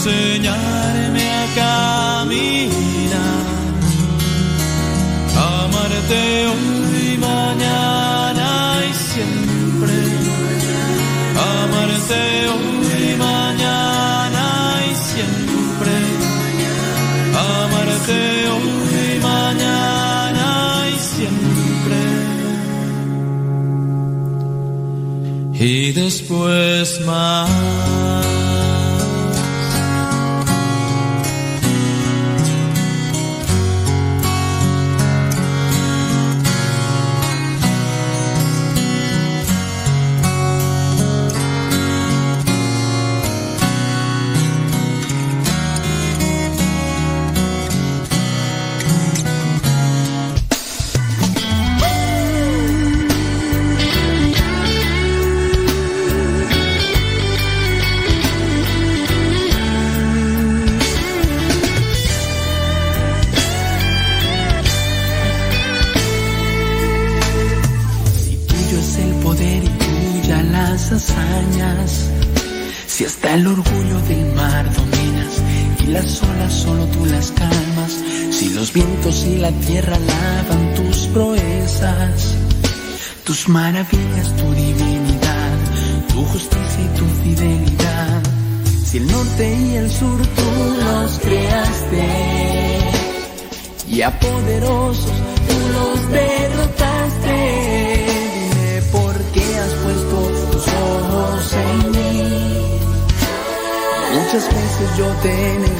enseñarme a caminar, amarte hoy, mañana y siempre, amarte hoy, mañana y siempre, amarte hoy, mañana y siempre. y después más. La tierra lavan tus proezas, tus maravillas, tu divinidad, tu justicia y tu fidelidad. Si el norte y el sur tú los creaste y a poderosos tú los derrotaste. Dime por qué has puesto tus ojos en mí. Muchas veces yo te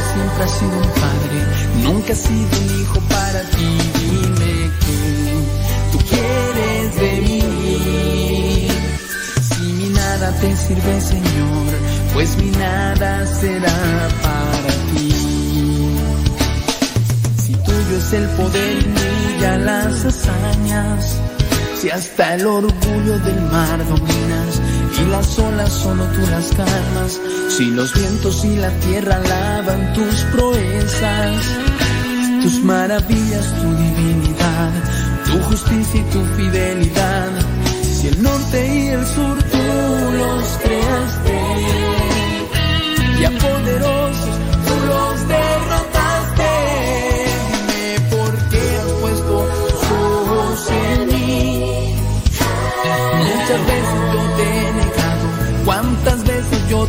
siempre has sido un padre, nunca has sido un hijo para ti, dime que tú quieres de mí. Si mi nada te sirve, Señor, pues mi nada será para ti. Si tuyo es el poder y brilla las hazañas, si hasta el orgullo del mar dominas y las olas solo tú las calmas, si los vientos y la tierra alaban tus proezas, tus maravillas, tu divinidad, tu justicia y tu fidelidad, si el norte y el sur tú los creaste, y a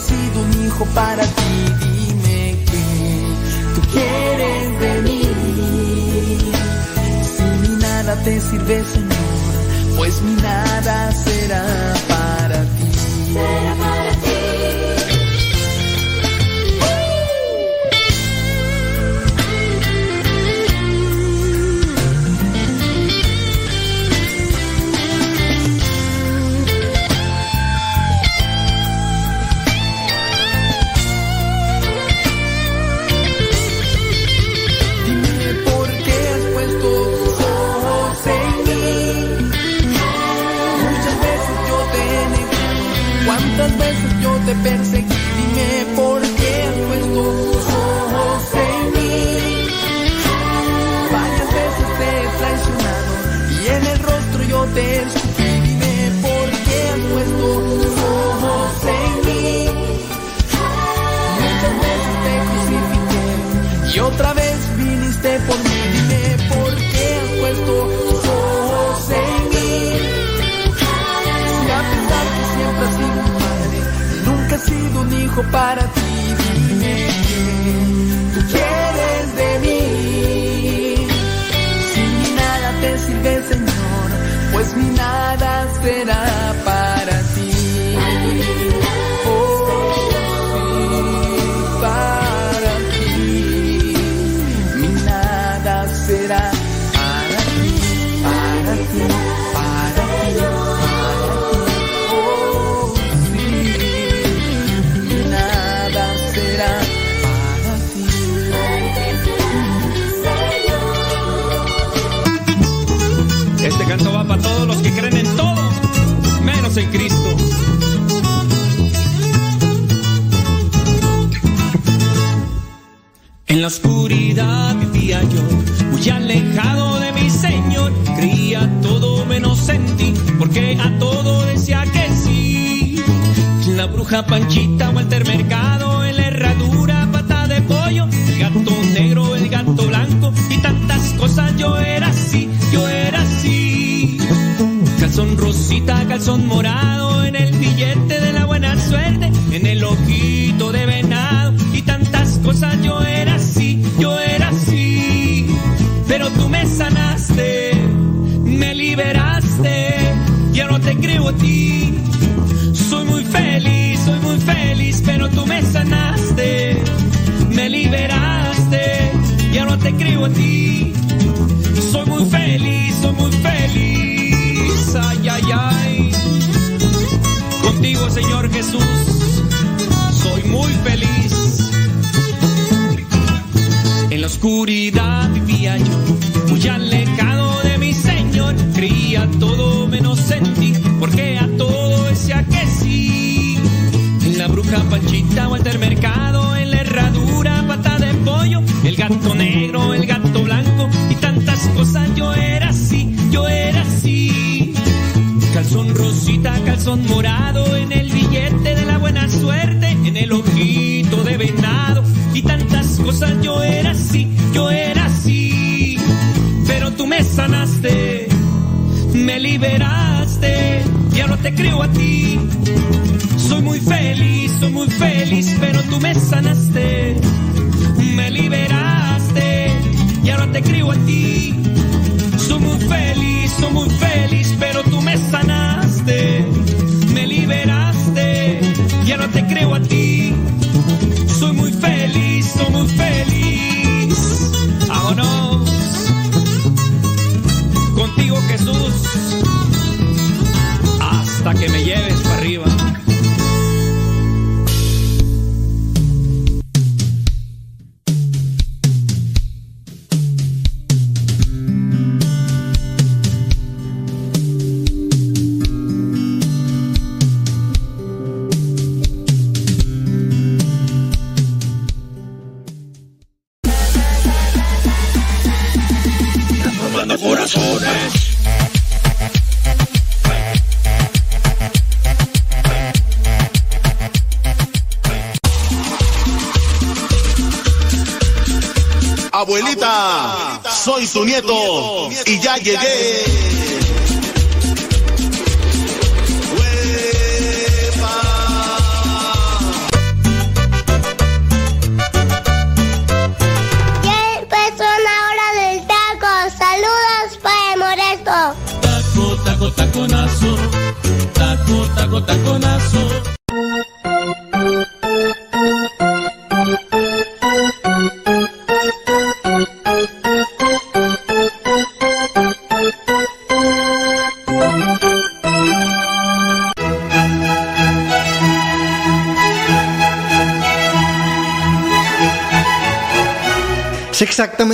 sido un hijo para ti, dime que tú quieres de mí. Si mi nada te sirve, Señor, pues mi nada será para ti. Será para ti. Su nieto y ya llegué.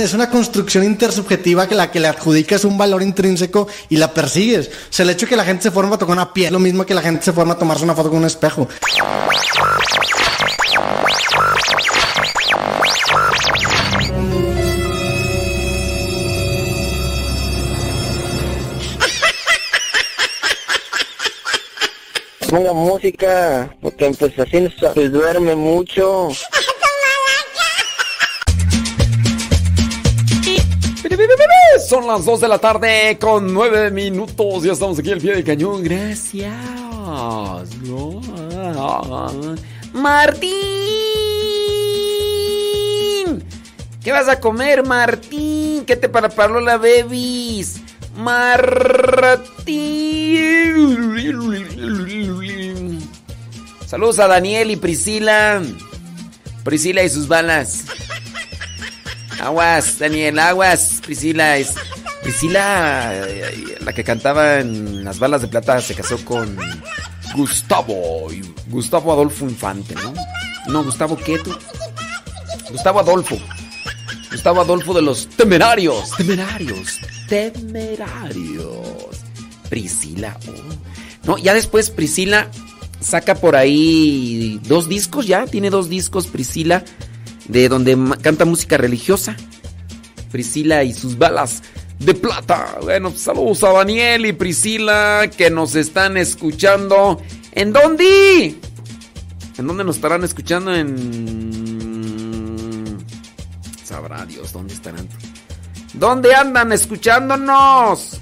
Es una construcción intersubjetiva que la que le adjudicas un valor intrínseco y la persigues. O sea, el hecho de que la gente se forma a tocar una piel, lo mismo que la gente se forma a tomarse una foto con un espejo. Música, porque pues así pues, duerme mucho. Son las 2 de la tarde con 9 minutos. Ya estamos aquí al pie del cañón. Gracias. Martín. ¿Qué vas a comer, Martín? ¿Qué te preparó la Bebis? Martín. Saludos a Daniel y Priscila. Priscila y sus balas. Aguas, Daniel, aguas. Priscila es. Priscila, eh, la que cantaba en Las Balas de Plata, se casó con Gustavo. Gustavo Adolfo Infante, ¿no? No, Gustavo qué tú? Gustavo Adolfo. Gustavo Adolfo de los Temerarios. Temerarios. Temerarios. Priscila. oh. No, ya después Priscila saca por ahí dos discos ya. Tiene dos discos Priscila de donde canta música religiosa. Priscila y sus balas de plata. Bueno, pues, saludos a Daniel y Priscila que nos están escuchando. ¿En dónde? ¿En dónde nos estarán escuchando? En... Sabrá Dios dónde estarán. ¿Dónde andan escuchándonos?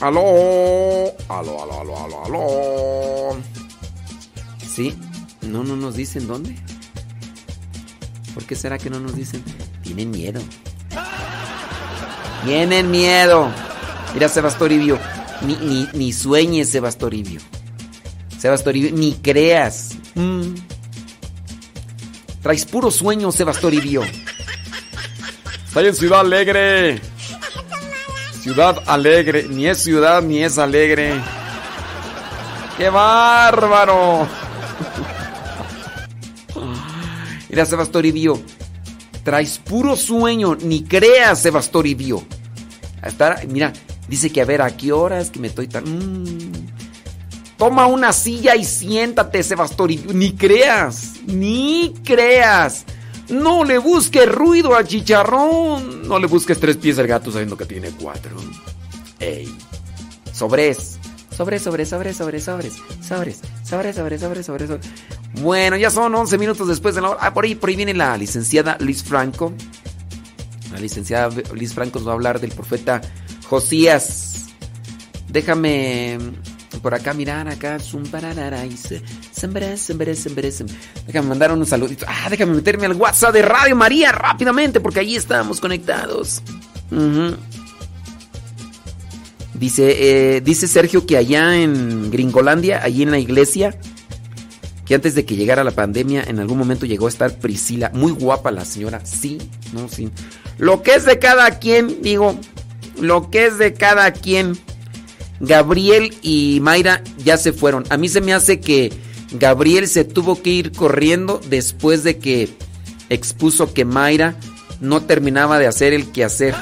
Aló, aló, aló, aló, aló, aló. ¿Sí? No, no nos dicen dónde. ¿Por qué será que no nos dicen? Tienen miedo. Tienen miedo. Mira, Sebastoribio. Ni, ni, ni sueñes, Sebastoribio. Sebastoribio, ni creas. Mm. Traes puro sueño, Sebastoribio. Ahí en Ciudad Alegre. Ciudad Alegre. Ni es ciudad ni es alegre. ¡Qué bárbaro! Mira, Sebastoribio. Traes puro sueño, ni creas, Sebastoribio. Hasta, mira, dice que a ver, ¿a qué horas que me estoy tan... Mm. Toma una silla y siéntate, Sebastoribio. Ni creas, ni creas. No le busques ruido al chicharrón. No le busques tres pies al gato sabiendo que tiene cuatro. Ey. Sobres. Sobres, sobres, sobres, sobres, sobres. Sobres, sobres, sobres, sobres, sobres. sobres. Bueno, ya son 11 minutos después de la hora. Ah, por ahí, por ahí viene la licenciada Liz Franco. La licenciada Liz Franco nos va a hablar del profeta Josías. Déjame por acá mirar acá. Déjame mandar unos saluditos. Ah, déjame meterme al WhatsApp de Radio María rápidamente porque allí estamos conectados. Ujú. Dice, eh, dice Sergio que allá en Gringolandia, allí en la iglesia, que antes de que llegara la pandemia, en algún momento llegó a estar Priscila. Muy guapa la señora. Sí, no, sí. Lo que es de cada quien, digo, lo que es de cada quien. Gabriel y Mayra ya se fueron. A mí se me hace que Gabriel se tuvo que ir corriendo después de que expuso que Mayra no terminaba de hacer el quehacer.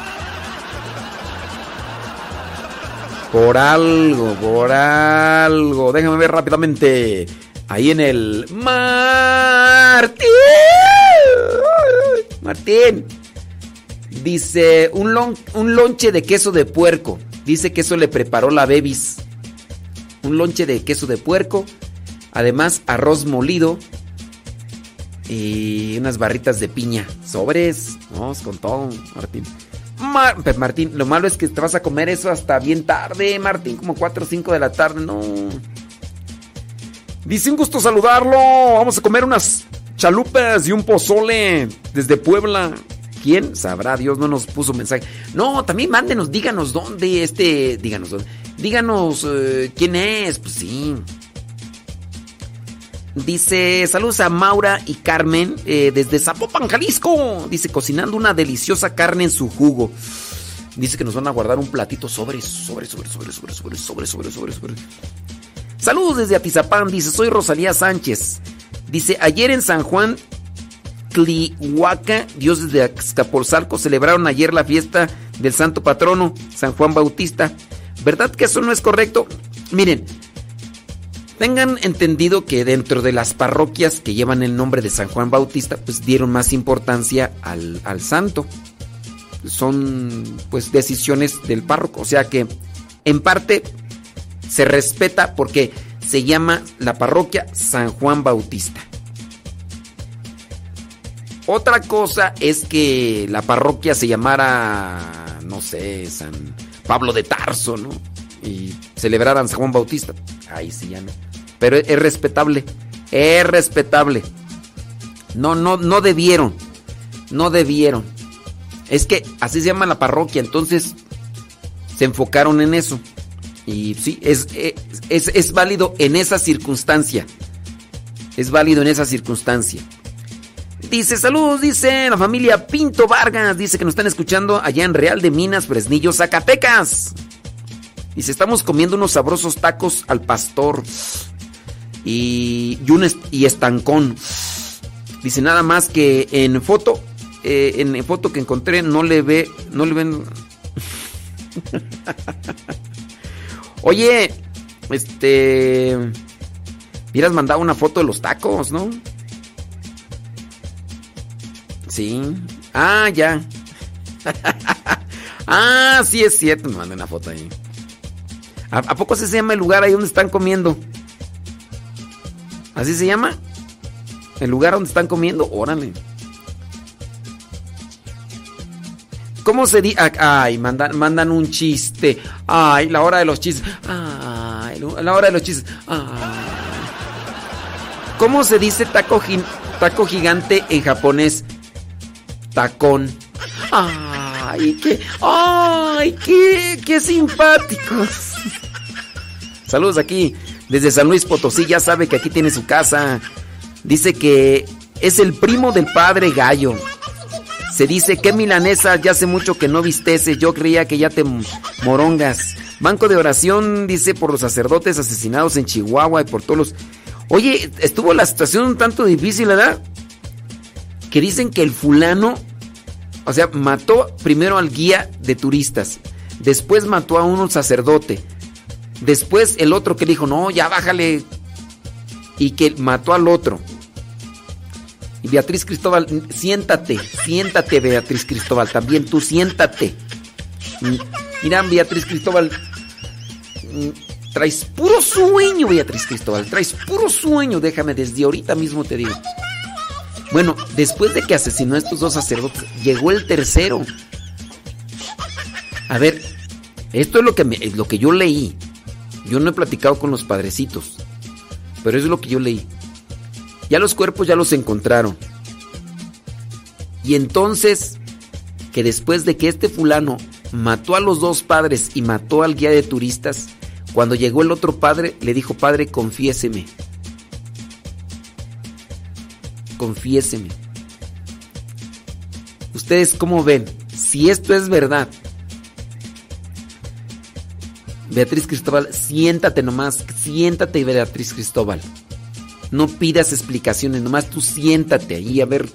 Por algo, por algo. Déjame ver rápidamente. Ahí en el Martín. Martín. Dice un, lon- un lonche de queso de puerco. Dice que eso le preparó la Bebis. Un lonche de queso de puerco. Además, arroz molido. Y unas barritas de piña. Sobres. Vamos con todo, Martín. Pe- Martín, lo malo es que te vas a comer eso hasta bien tarde, Martín. Como 4 o 5 de la tarde. No. Dice un gusto saludarlo. Vamos a comer unas chalupas y un pozole desde Puebla. ¿Quién sabrá? Dios no nos puso mensaje. No, también mándenos, díganos dónde este. Díganos dónde. Díganos eh, quién es. Pues sí. Dice, saludos a Maura y Carmen eh, desde Zapopan, Jalisco. Dice, cocinando una deliciosa carne en su jugo. Dice que nos van a guardar un platito sobre, sobre, sobre, sobre, sobre, sobre, sobre, sobre, sobre, sobre. Saludos desde Atizapán, dice, soy Rosalía Sánchez. Dice, ayer en San Juan, Tlihuaca, dioses de Azcapotzalco, celebraron ayer la fiesta del santo patrono, San Juan Bautista. ¿Verdad que eso no es correcto? Miren, tengan entendido que dentro de las parroquias que llevan el nombre de San Juan Bautista, pues dieron más importancia al, al santo. Son pues decisiones del párroco, o sea que en parte se respeta porque se llama la parroquia San Juan Bautista. Otra cosa es que la parroquia se llamara, no sé, San Pablo de Tarso, ¿no? Y celebraran San Juan Bautista. Ahí sí ya no. Pero es, es respetable. Es respetable. No, no, no debieron. No debieron. Es que así se llama la parroquia, entonces se enfocaron en eso. Y sí, es, es, es válido en esa circunstancia. Es válido en esa circunstancia. Dice, saludos, dice la familia Pinto Vargas. Dice que nos están escuchando allá en Real de Minas, Fresnillo, Zacatecas. Dice, estamos comiendo unos sabrosos tacos al pastor. Y, y y estancón. Dice, nada más que en foto, eh, en foto que encontré, no le ve, no le ven. Oye, este. Hubieras mandado una foto de los tacos, ¿no? Sí. Ah, ya. ah, sí es cierto. Me mandé una foto ahí. ¿A, a poco se llama el lugar ahí donde están comiendo? ¿Así se llama? ¿El lugar donde están comiendo? Órale. ¿Cómo se dice? Ay, mandan, mandan un chiste. Ay, la hora de los chistes. Ay, la hora de los chistes. Ay. ¿Cómo se dice taco, taco gigante en japonés? Tacón. Ay, qué, ay, qué, qué simpáticos. Saludos aquí desde San Luis Potosí. Ya sabe que aquí tiene su casa. Dice que es el primo del padre Gallo. Se dice que milanesa ya hace mucho que no vistece. Yo creía que ya te morongas. Banco de oración dice por los sacerdotes asesinados en Chihuahua y por todos los. Oye, estuvo la situación un tanto difícil, ¿verdad? Que dicen que el fulano O sea, mató primero al guía de turistas. Después mató a un sacerdote. Después el otro que dijo, no, ya bájale. Y que mató al otro. Y Beatriz Cristóbal, siéntate, siéntate Beatriz Cristóbal, también tú siéntate. Mira, Beatriz Cristóbal, traes puro sueño, Beatriz Cristóbal, traes puro sueño, déjame, desde ahorita mismo te digo. Bueno, después de que asesinó a estos dos sacerdotes, llegó el tercero. A ver, esto es lo que, lo que yo leí. Yo no he platicado con los padrecitos, pero es lo que yo leí. Ya los cuerpos ya los encontraron. Y entonces, que después de que este fulano mató a los dos padres y mató al guía de turistas, cuando llegó el otro padre, le dijo, padre, confiéseme. Confiéseme. ¿Ustedes cómo ven? Si esto es verdad. Beatriz Cristóbal, siéntate nomás, siéntate Beatriz Cristóbal. No pidas explicaciones, nomás tú siéntate ahí a ver.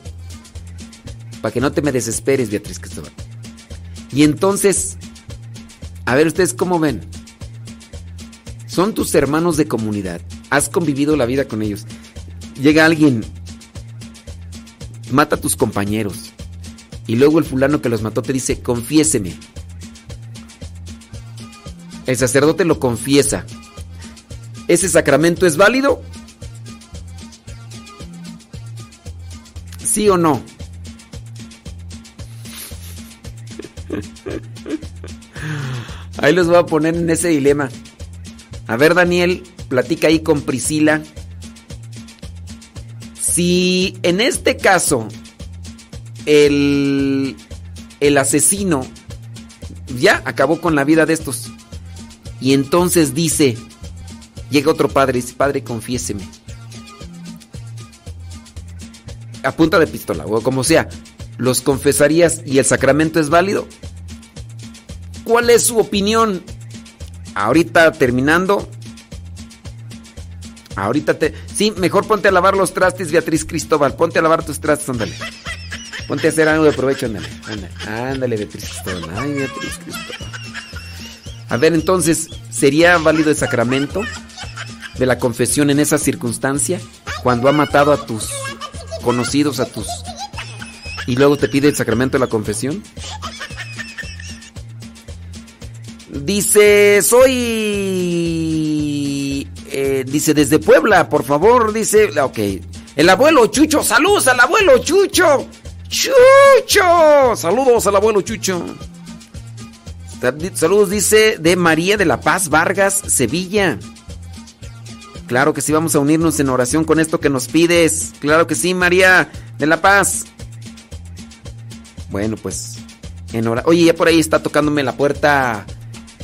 Para que no te me desesperes, Beatriz Cristóbal. Y entonces, a ver ustedes cómo ven. Son tus hermanos de comunidad. Has convivido la vida con ellos. Llega alguien, mata a tus compañeros. Y luego el fulano que los mató te dice, confiéseme. El sacerdote lo confiesa. ¿Ese sacramento es válido? ¿Sí o no? Ahí los voy a poner en ese dilema. A ver, Daniel, platica ahí con Priscila. Si en este caso el, el asesino ya acabó con la vida de estos y entonces dice, llega otro padre dice, padre, confiéseme. A punta de pistola o como sea, ¿los confesarías y el sacramento es válido? ¿Cuál es su opinión? Ahorita terminando. Ahorita te. Sí, mejor ponte a lavar los trastes, Beatriz Cristóbal. Ponte a lavar tus trastes, ándale. Ponte a hacer algo de provecho, ándale. Ándale, ándale Beatriz Cristóbal. Ay, Beatriz Cristóbal. A ver, entonces, ¿sería válido el sacramento de la confesión en esa circunstancia? Cuando ha matado a tus conocidos, a tus. y luego te pide el sacramento de la confesión? Dice, soy... Eh, dice, desde Puebla, por favor, dice... Ok. El abuelo Chucho, saludos al abuelo Chucho. Chucho. Saludos al abuelo Chucho. Saludos, dice, de María de la Paz Vargas, Sevilla. Claro que sí, vamos a unirnos en oración con esto que nos pides. Claro que sí, María de la Paz. Bueno, pues... En hora... Oye, ya por ahí está tocándome la puerta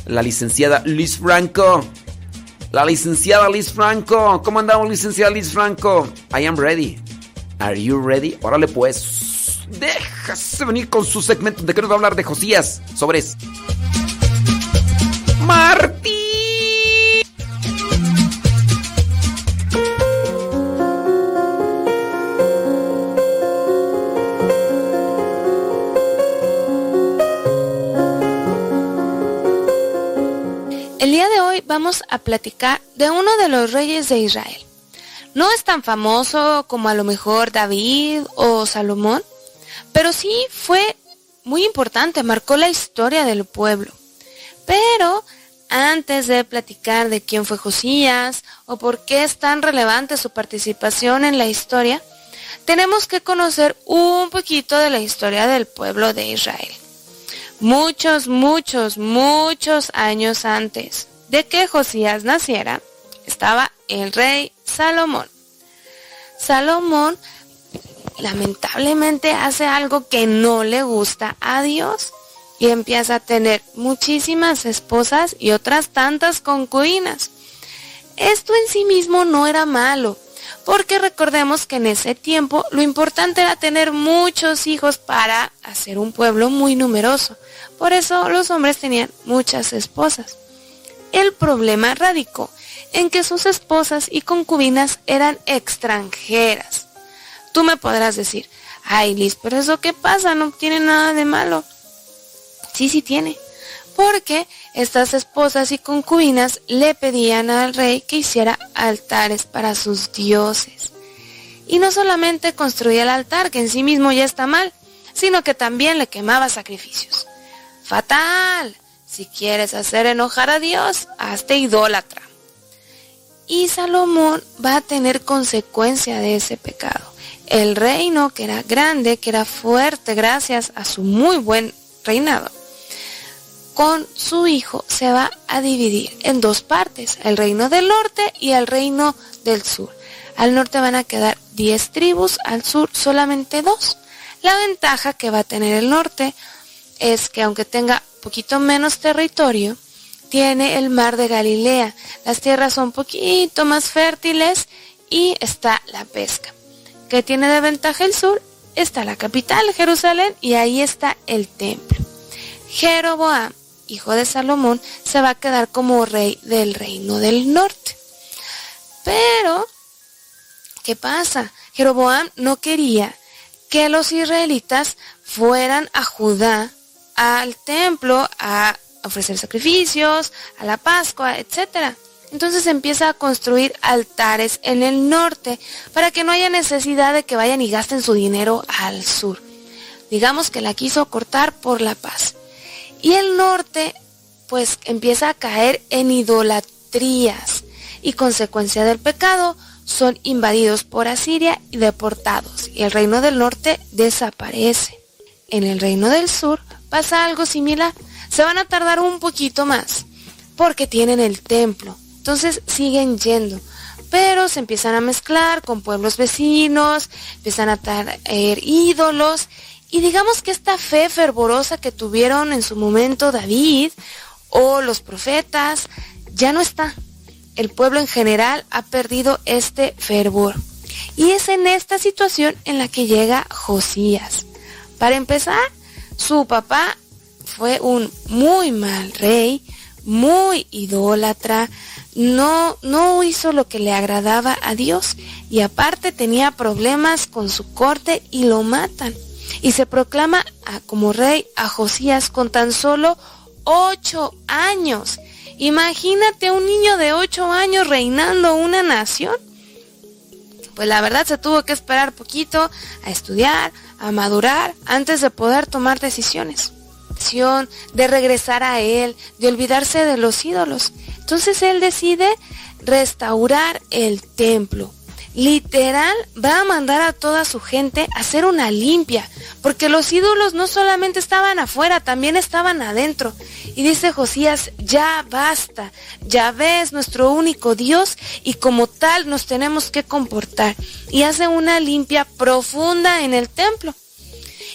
la licenciada Liz Franco. La licenciada Liz Franco. ¿Cómo andamos, licenciada Liz Franco? I am ready. Are you ready? Órale, pues. Déjase venir con su segmento de que nos va a hablar de Josías. Sobres. Martín. vamos a platicar de uno de los reyes de Israel. No es tan famoso como a lo mejor David o Salomón, pero sí fue muy importante, marcó la historia del pueblo. Pero antes de platicar de quién fue Josías o por qué es tan relevante su participación en la historia, tenemos que conocer un poquito de la historia del pueblo de Israel. Muchos, muchos, muchos años antes de que Josías naciera, estaba el rey Salomón. Salomón lamentablemente hace algo que no le gusta a Dios y empieza a tener muchísimas esposas y otras tantas concubinas. Esto en sí mismo no era malo, porque recordemos que en ese tiempo lo importante era tener muchos hijos para hacer un pueblo muy numeroso. Por eso los hombres tenían muchas esposas. El problema radicó en que sus esposas y concubinas eran extranjeras. Tú me podrás decir, Ay, Liz, pero eso qué pasa, no tiene nada de malo. Sí, sí tiene. Porque estas esposas y concubinas le pedían al rey que hiciera altares para sus dioses. Y no solamente construía el altar, que en sí mismo ya está mal, sino que también le quemaba sacrificios. Fatal. Si quieres hacer enojar a Dios, hazte idólatra. Y Salomón va a tener consecuencia de ese pecado. El reino, que era grande, que era fuerte gracias a su muy buen reinado, con su hijo se va a dividir en dos partes, el reino del norte y el reino del sur. Al norte van a quedar 10 tribus, al sur solamente dos. La ventaja que va a tener el norte es que aunque tenga poquito menos territorio, tiene el mar de Galilea. Las tierras son poquito más fértiles y está la pesca. ¿Qué tiene de ventaja el sur? Está la capital, Jerusalén, y ahí está el templo. Jeroboam, hijo de Salomón, se va a quedar como rey del reino del norte. Pero, ¿qué pasa? Jeroboam no quería que los israelitas fueran a Judá al templo a ofrecer sacrificios, a la Pascua, etc. Entonces empieza a construir altares en el norte para que no haya necesidad de que vayan y gasten su dinero al sur. Digamos que la quiso cortar por la paz. Y el norte pues empieza a caer en idolatrías y consecuencia del pecado son invadidos por Asiria y deportados y el reino del norte desaparece. En el reino del sur pasa algo similar. Se van a tardar un poquito más porque tienen el templo. Entonces siguen yendo. Pero se empiezan a mezclar con pueblos vecinos, empiezan a traer ídolos. Y digamos que esta fe fervorosa que tuvieron en su momento David o los profetas ya no está. El pueblo en general ha perdido este fervor. Y es en esta situación en la que llega Josías. Para empezar, su papá fue un muy mal rey, muy idólatra, no, no hizo lo que le agradaba a Dios y aparte tenía problemas con su corte y lo matan. Y se proclama como rey a Josías con tan solo ocho años. Imagínate un niño de ocho años reinando una nación. Pues la verdad se tuvo que esperar poquito a estudiar, a madurar antes de poder tomar decisiones. De regresar a Él, de olvidarse de los ídolos. Entonces Él decide restaurar el templo. Literal, va a mandar a toda su gente a hacer una limpia, porque los ídolos no solamente estaban afuera, también estaban adentro. Y dice Josías, ya basta, ya ves nuestro único Dios y como tal nos tenemos que comportar. Y hace una limpia profunda en el templo.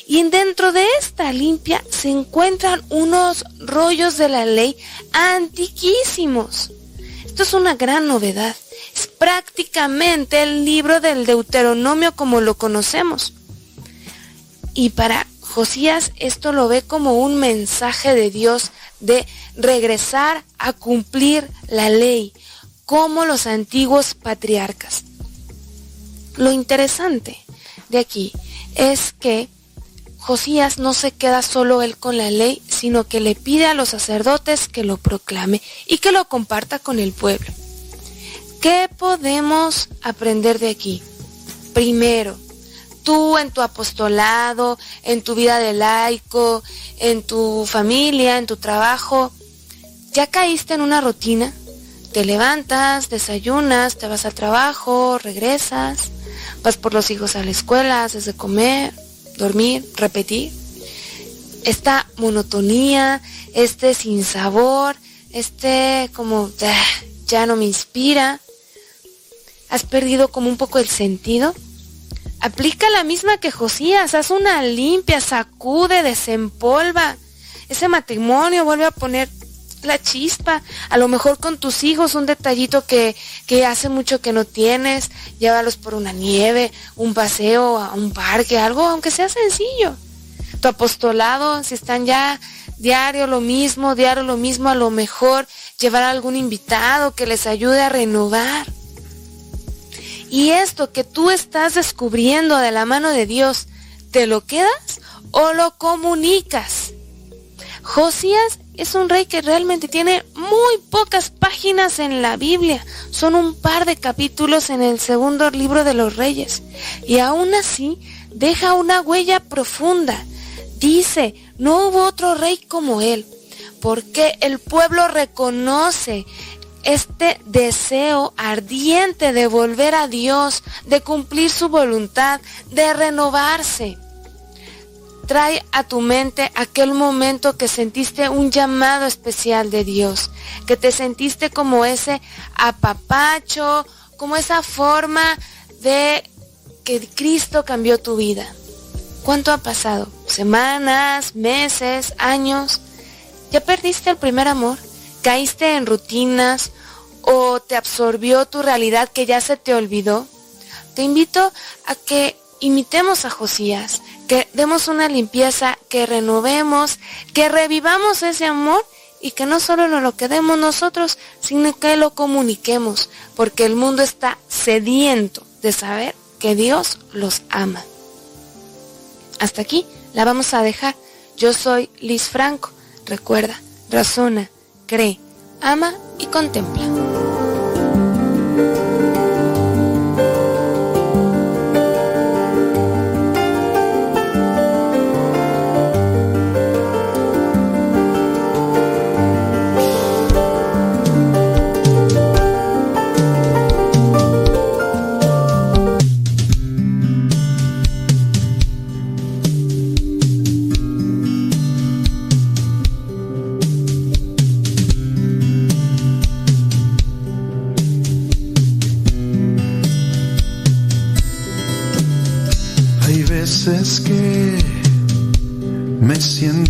Y dentro de esta limpia se encuentran unos rollos de la ley antiquísimos. Esto es una gran novedad. Prácticamente el libro del Deuteronomio como lo conocemos. Y para Josías esto lo ve como un mensaje de Dios de regresar a cumplir la ley, como los antiguos patriarcas. Lo interesante de aquí es que Josías no se queda solo él con la ley, sino que le pide a los sacerdotes que lo proclame y que lo comparta con el pueblo. ¿Qué podemos aprender de aquí? Primero, tú en tu apostolado, en tu vida de laico, en tu familia, en tu trabajo, ¿ya caíste en una rutina? Te levantas, desayunas, te vas al trabajo, regresas, vas por los hijos a la escuela, haces de comer, dormir, repetir. Esta monotonía, este sinsabor, este como ah, ya no me inspira. ¿Has perdido como un poco el sentido? Aplica la misma que Josías, haz una limpia, sacude, desempolva. Ese matrimonio vuelve a poner la chispa. A lo mejor con tus hijos un detallito que, que hace mucho que no tienes. Llévalos por una nieve, un paseo, a un parque, algo, aunque sea sencillo. Tu apostolado, si están ya diario lo mismo, diario lo mismo, a lo mejor llevar a algún invitado que les ayude a renovar. Y esto que tú estás descubriendo de la mano de Dios, ¿Te lo quedas o lo comunicas? Josías es un rey que realmente tiene muy pocas páginas en la Biblia. Son un par de capítulos en el segundo libro de los reyes. Y aún así deja una huella profunda. Dice, no hubo otro rey como él, porque el pueblo reconoce este deseo ardiente de volver a Dios, de cumplir su voluntad, de renovarse. Trae a tu mente aquel momento que sentiste un llamado especial de Dios, que te sentiste como ese apapacho, como esa forma de que Cristo cambió tu vida. ¿Cuánto ha pasado? ¿Semanas, meses, años? ¿Ya perdiste el primer amor? ¿Caíste en rutinas o te absorbió tu realidad que ya se te olvidó? Te invito a que imitemos a Josías, que demos una limpieza, que renovemos, que revivamos ese amor y que no solo nos lo quedemos nosotros, sino que lo comuniquemos, porque el mundo está sediento de saber que Dios los ama. Hasta aquí la vamos a dejar. Yo soy Liz Franco. Recuerda, razona, cree, ama y contempla.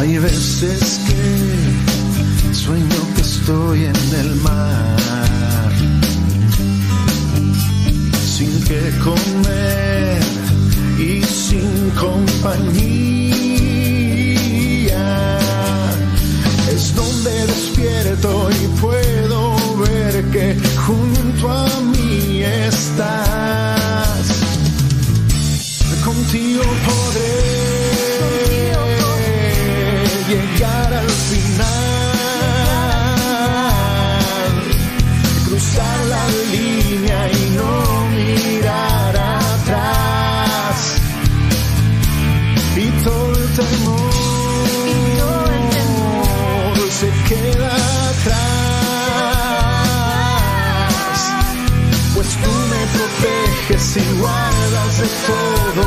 Hay veces que sueño que estoy en el mar, sin que comer y sin compañía. Es donde despierto y puedo ver que junto a mí estás. Contigo proteges y guardas de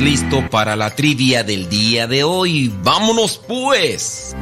listo para la trivia del día de hoy? ¡Vámonos pues!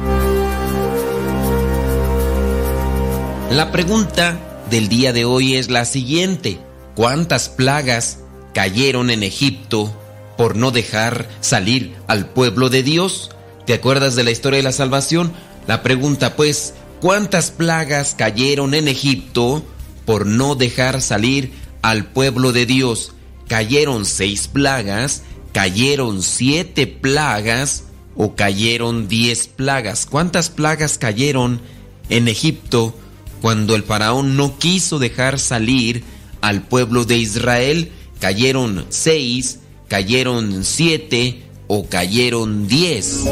La pregunta del día de hoy es la siguiente. ¿Cuántas plagas cayeron en Egipto por no dejar salir al pueblo de Dios? ¿Te acuerdas de la historia de la salvación? La pregunta pues, ¿cuántas plagas cayeron en Egipto por no dejar salir al pueblo de Dios? ¿Cayeron seis plagas? ¿Cayeron siete plagas? ¿O cayeron diez plagas? ¿Cuántas plagas cayeron en Egipto cuando el faraón no quiso dejar salir al pueblo de Israel? ¿Cayeron seis? ¿Cayeron siete? ¿O cayeron diez?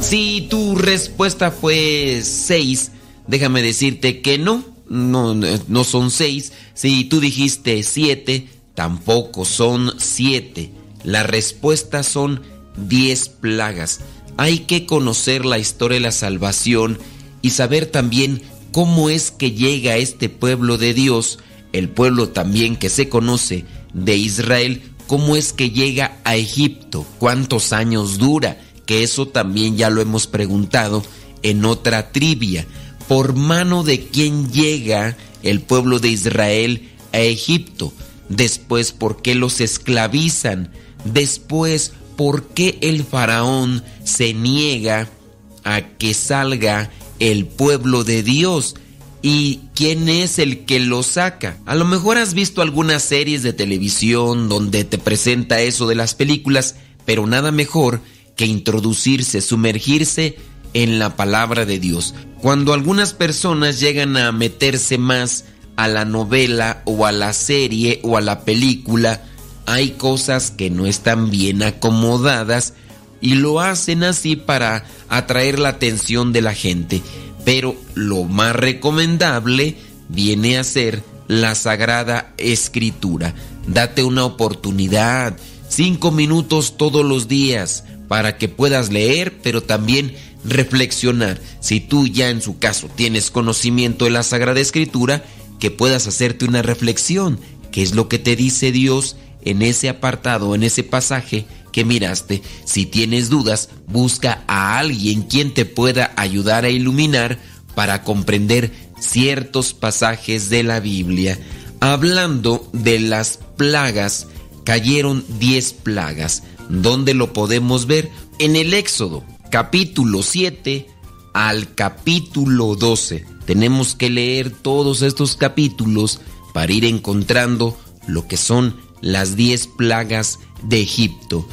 Si tu respuesta fue 6, déjame decirte que no, no, son 6. Si tú dijiste 7, tampoco son 7. La respuesta son 10 plagas. Hay que conocer la historia de la salvación y saber también cómo es que llega este pueblo de Dios, el pueblo también que se conoce de Israel, cómo es que llega a Egipto, cuántos años dura, que eso también ya lo hemos preguntado en otra trivia. ¿Por mano de quién llega el pueblo de Israel a Egipto? Después, ¿por qué los esclavizan? Después, ¿por qué el faraón se niega a que salga el pueblo de Dios? ¿Y quién es el que lo saca? A lo mejor has visto algunas series de televisión donde te presenta eso de las películas, pero nada mejor que introducirse, sumergirse en la palabra de Dios. Cuando algunas personas llegan a meterse más a la novela o a la serie o a la película, hay cosas que no están bien acomodadas y lo hacen así para atraer la atención de la gente. Pero lo más recomendable viene a ser la Sagrada Escritura. Date una oportunidad, cinco minutos todos los días, para que puedas leer, pero también reflexionar. Si tú ya en su caso tienes conocimiento de la Sagrada Escritura, que puedas hacerte una reflexión. ¿Qué es lo que te dice Dios en ese apartado, en ese pasaje que miraste? Si tienes dudas, busca a alguien quien te pueda ayudar a iluminar para comprender ciertos pasajes de la Biblia. Hablando de las plagas, cayeron diez plagas. ¿Dónde lo podemos ver? En el Éxodo, capítulo 7 al capítulo 12. Tenemos que leer todos estos capítulos para ir encontrando lo que son las diez plagas de Egipto.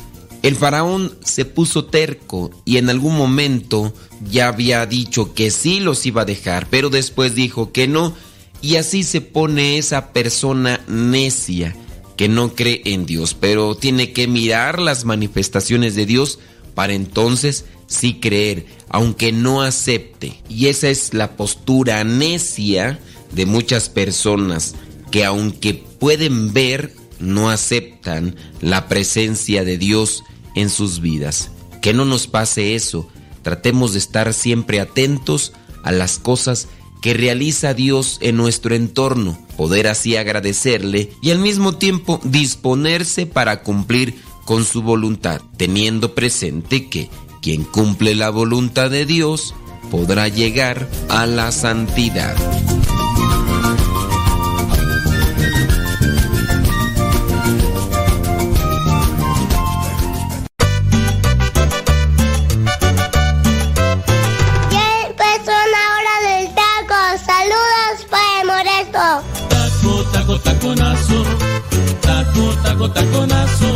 El faraón se puso terco y en algún momento ya había dicho que sí los iba a dejar, pero después dijo que no y así se pone esa persona necia que no cree en Dios, pero tiene que mirar las manifestaciones de Dios para entonces sí creer, aunque no acepte. Y esa es la postura necia de muchas personas que aunque pueden ver, no aceptan la presencia de Dios en sus vidas. Que no nos pase eso. Tratemos de estar siempre atentos a las cosas que realiza Dios en nuestro entorno, poder así agradecerle y al mismo tiempo disponerse para cumplir con su voluntad, teniendo presente que quien cumple la voluntad de Dios podrá llegar a la santidad. Ya empezó la hora del taco. Saludos para el moresto. Taco, taco, taconazo. Taco, taco, taconazo.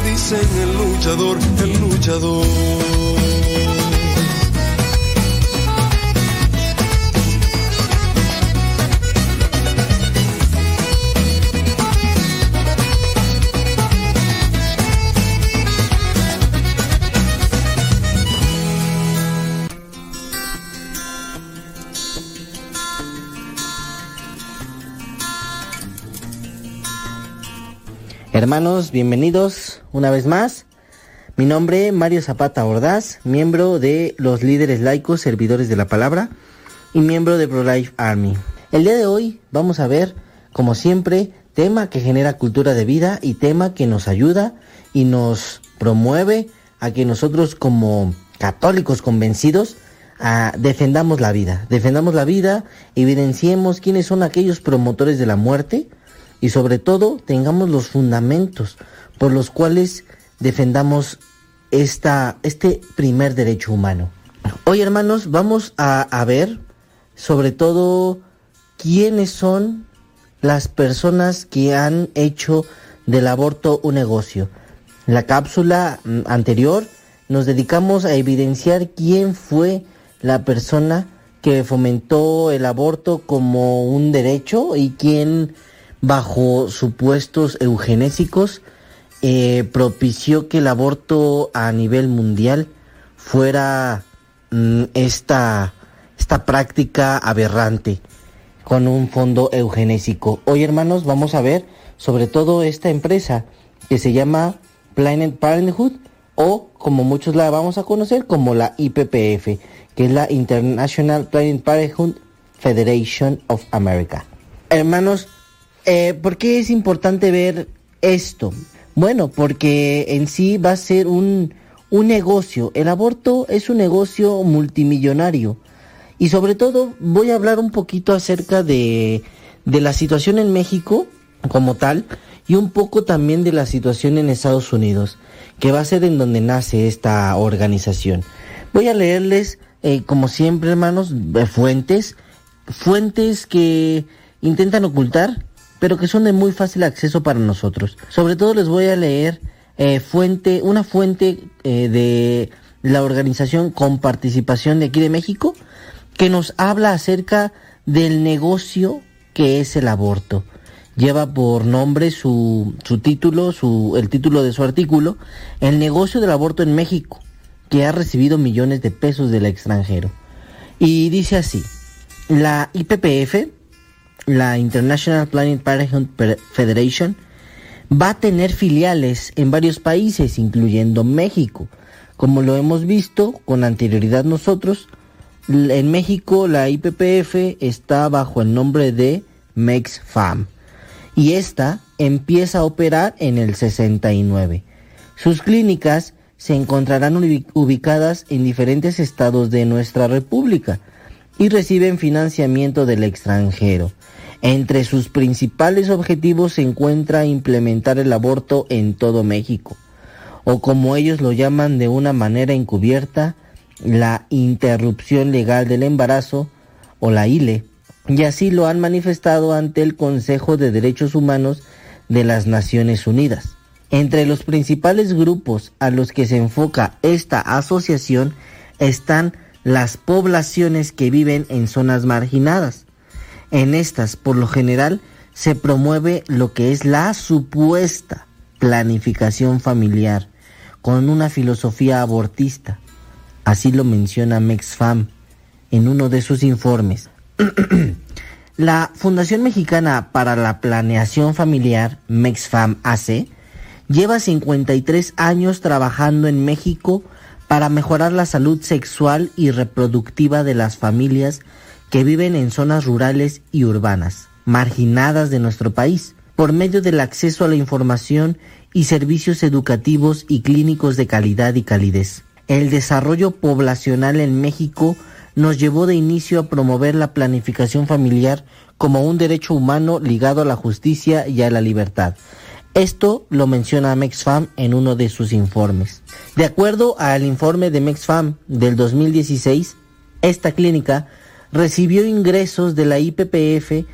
dicen el luchador, el luchador. Hermanos, bienvenidos una vez más. Mi nombre Mario Zapata Ordaz, miembro de los líderes laicos servidores de la palabra y miembro de ProLife Army. El día de hoy vamos a ver, como siempre, tema que genera cultura de vida y tema que nos ayuda y nos promueve a que nosotros como católicos convencidos ah, defendamos la vida, defendamos la vida, evidenciemos quiénes son aquellos promotores de la muerte y sobre todo tengamos los fundamentos por los cuales defendamos esta, este primer derecho humano. Hoy hermanos vamos a, a ver sobre todo quiénes son las personas que han hecho del aborto un negocio. En la cápsula mm, anterior nos dedicamos a evidenciar quién fue la persona que fomentó el aborto como un derecho y quién bajo supuestos eugenésicos eh, propició que el aborto a nivel mundial fuera mm, esta, esta práctica aberrante con un fondo eugenésico. Hoy hermanos vamos a ver sobre todo esta empresa que se llama Planet Parenthood o como muchos la vamos a conocer como la IPPF, que es la International Planet Parenthood Federation of America. Hermanos, eh, ¿por qué es importante ver esto? Bueno, porque en sí va a ser un, un negocio. El aborto es un negocio multimillonario. Y sobre todo voy a hablar un poquito acerca de, de la situación en México como tal y un poco también de la situación en Estados Unidos, que va a ser en donde nace esta organización. Voy a leerles, eh, como siempre hermanos, eh, fuentes, fuentes que intentan ocultar, pero que son de muy fácil acceso para nosotros. Sobre todo les voy a leer eh, fuente, una fuente eh, de la organización con participación de aquí de México, que nos habla acerca del negocio que es el aborto. Lleva por nombre su, su título, su, el título de su artículo, El negocio del aborto en México, que ha recibido millones de pesos del extranjero. Y dice así, la IPPF, la International Planned Parenthood Federation, va a tener filiales en varios países, incluyendo México. Como lo hemos visto con anterioridad nosotros, en México la IPPF está bajo el nombre de MexFam y esta empieza a operar en el 69. Sus clínicas se encontrarán ubicadas en diferentes estados de nuestra república y reciben financiamiento del extranjero. Entre sus principales objetivos se encuentra implementar el aborto en todo México, o como ellos lo llaman de una manera encubierta, la interrupción legal del embarazo o la ILE, y así lo han manifestado ante el Consejo de Derechos Humanos de las Naciones Unidas. Entre los principales grupos a los que se enfoca esta asociación están las poblaciones que viven en zonas marginadas. En estas, por lo general, se promueve lo que es la supuesta planificación familiar, con una filosofía abortista. Así lo menciona MexFam en uno de sus informes. la Fundación Mexicana para la Planeación Familiar, MexFam AC, lleva 53 años trabajando en México para mejorar la salud sexual y reproductiva de las familias que viven en zonas rurales y urbanas, marginadas de nuestro país, por medio del acceso a la información y servicios educativos y clínicos de calidad y calidez. El desarrollo poblacional en México nos llevó de inicio a promover la planificación familiar como un derecho humano ligado a la justicia y a la libertad. Esto lo menciona MexFam en uno de sus informes. De acuerdo al informe de MexFam del 2016, esta clínica recibió ingresos de la IPPF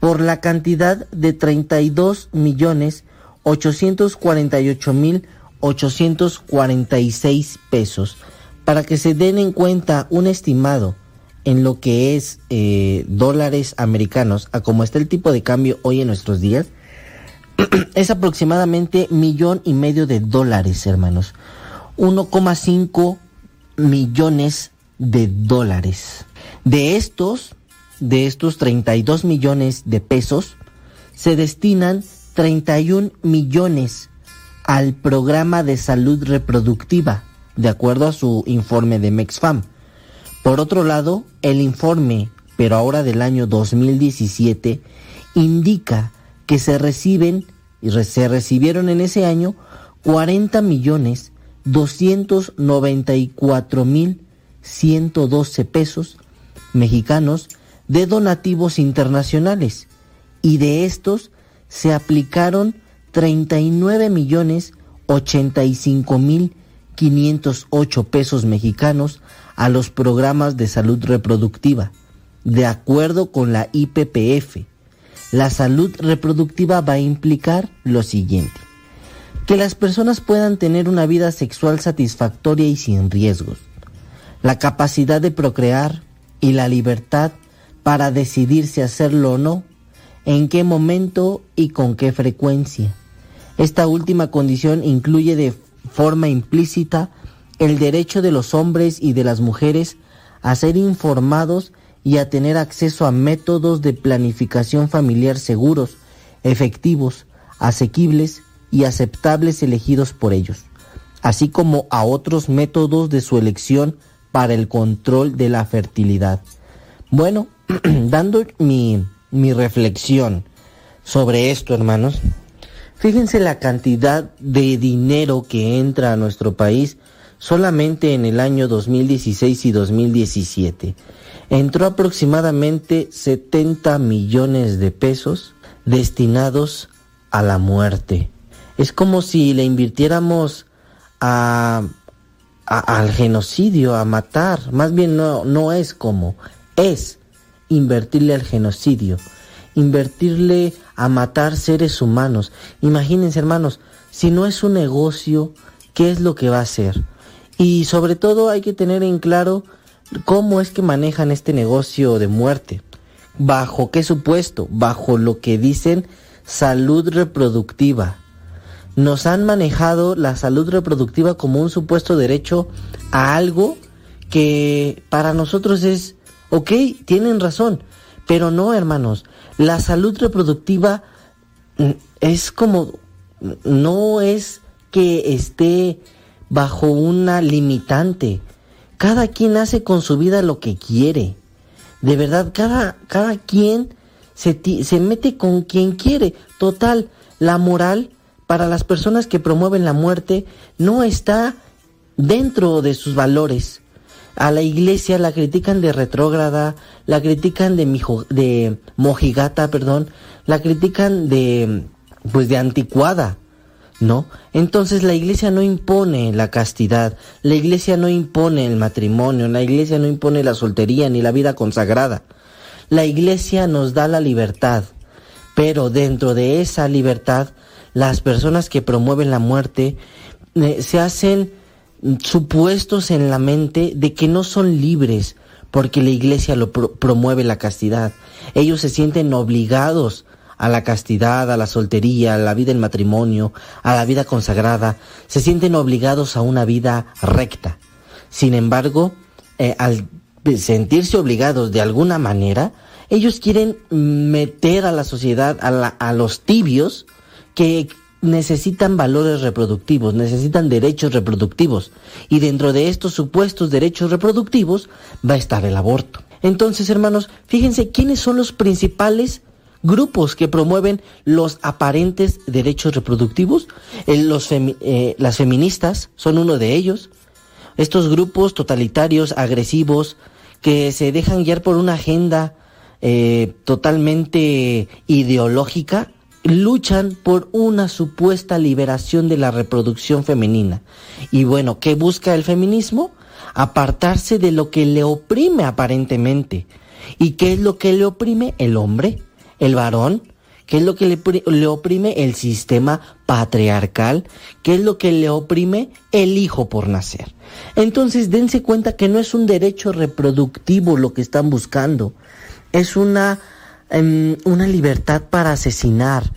por la cantidad de 32 millones 848 mil 846 pesos. Para que se den en cuenta un estimado en lo que es eh, dólares americanos, a como está el tipo de cambio hoy en nuestros días, es aproximadamente millón y medio de dólares, hermanos. 1,5 millones de dólares. De estos, de estos 32 millones de pesos, se destinan 31 millones al programa de salud reproductiva, de acuerdo a su informe de MexFam. Por otro lado, el informe, pero ahora del año 2017, indica que se reciben y se recibieron en ese año 40 millones 294 mil 112 pesos mexicanos de donativos internacionales y de estos se aplicaron 39 millones 85 mil 508 pesos mexicanos a los programas de salud reproductiva, de acuerdo con la IPPF. La salud reproductiva va a implicar lo siguiente. Que las personas puedan tener una vida sexual satisfactoria y sin riesgos. La capacidad de procrear y la libertad para decidir si hacerlo o no, en qué momento y con qué frecuencia. Esta última condición incluye de forma implícita el derecho de los hombres y de las mujeres a ser informados y a tener acceso a métodos de planificación familiar seguros, efectivos, asequibles y aceptables elegidos por ellos, así como a otros métodos de su elección para el control de la fertilidad. Bueno, dando mi, mi reflexión sobre esto, hermanos, Fíjense la cantidad de dinero que entra a nuestro país solamente en el año 2016 y 2017. Entró aproximadamente 70 millones de pesos destinados a la muerte. Es como si le invirtiéramos a, al genocidio, a matar. Más bien no, no es como, es invertirle al genocidio, invertirle a matar seres humanos. Imagínense hermanos, si no es un negocio, ¿qué es lo que va a hacer? Y sobre todo hay que tener en claro cómo es que manejan este negocio de muerte. ¿Bajo qué supuesto? Bajo lo que dicen salud reproductiva. Nos han manejado la salud reproductiva como un supuesto derecho a algo que para nosotros es, ok, tienen razón, pero no, hermanos, la salud reproductiva es como, no es que esté bajo una limitante. Cada quien hace con su vida lo que quiere. De verdad, cada, cada quien se, se mete con quien quiere. Total, la moral para las personas que promueven la muerte no está dentro de sus valores. A la iglesia la critican de retrógrada, la critican de, de mojigata, perdón, la critican de, pues de anticuada. ¿no? Entonces la iglesia no impone la castidad, la iglesia no impone el matrimonio, la iglesia no impone la soltería ni la vida consagrada. La iglesia nos da la libertad, pero dentro de esa libertad, las personas que promueven la muerte eh, se hacen supuestos en la mente de que no son libres porque la iglesia lo pro- promueve la castidad. Ellos se sienten obligados a la castidad, a la soltería, a la vida en matrimonio, a la vida consagrada, se sienten obligados a una vida recta. Sin embargo, eh, al sentirse obligados de alguna manera, ellos quieren meter a la sociedad, a, la- a los tibios, que necesitan valores reproductivos, necesitan derechos reproductivos. Y dentro de estos supuestos derechos reproductivos va a estar el aborto. Entonces, hermanos, fíjense quiénes son los principales grupos que promueven los aparentes derechos reproductivos. Eh, los eh, las feministas son uno de ellos. Estos grupos totalitarios, agresivos, que se dejan guiar por una agenda eh, totalmente ideológica, luchan por una supuesta liberación de la reproducción femenina. Y bueno, ¿qué busca el feminismo? Apartarse de lo que le oprime aparentemente. ¿Y qué es lo que le oprime? El hombre, el varón. ¿Qué es lo que le, pri- le oprime? El sistema patriarcal. ¿Qué es lo que le oprime? El hijo por nacer. Entonces dense cuenta que no es un derecho reproductivo lo que están buscando. Es una, em, una libertad para asesinar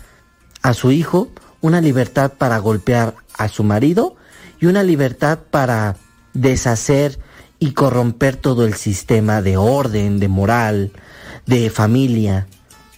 a su hijo, una libertad para golpear a su marido y una libertad para deshacer y corromper todo el sistema de orden, de moral, de familia.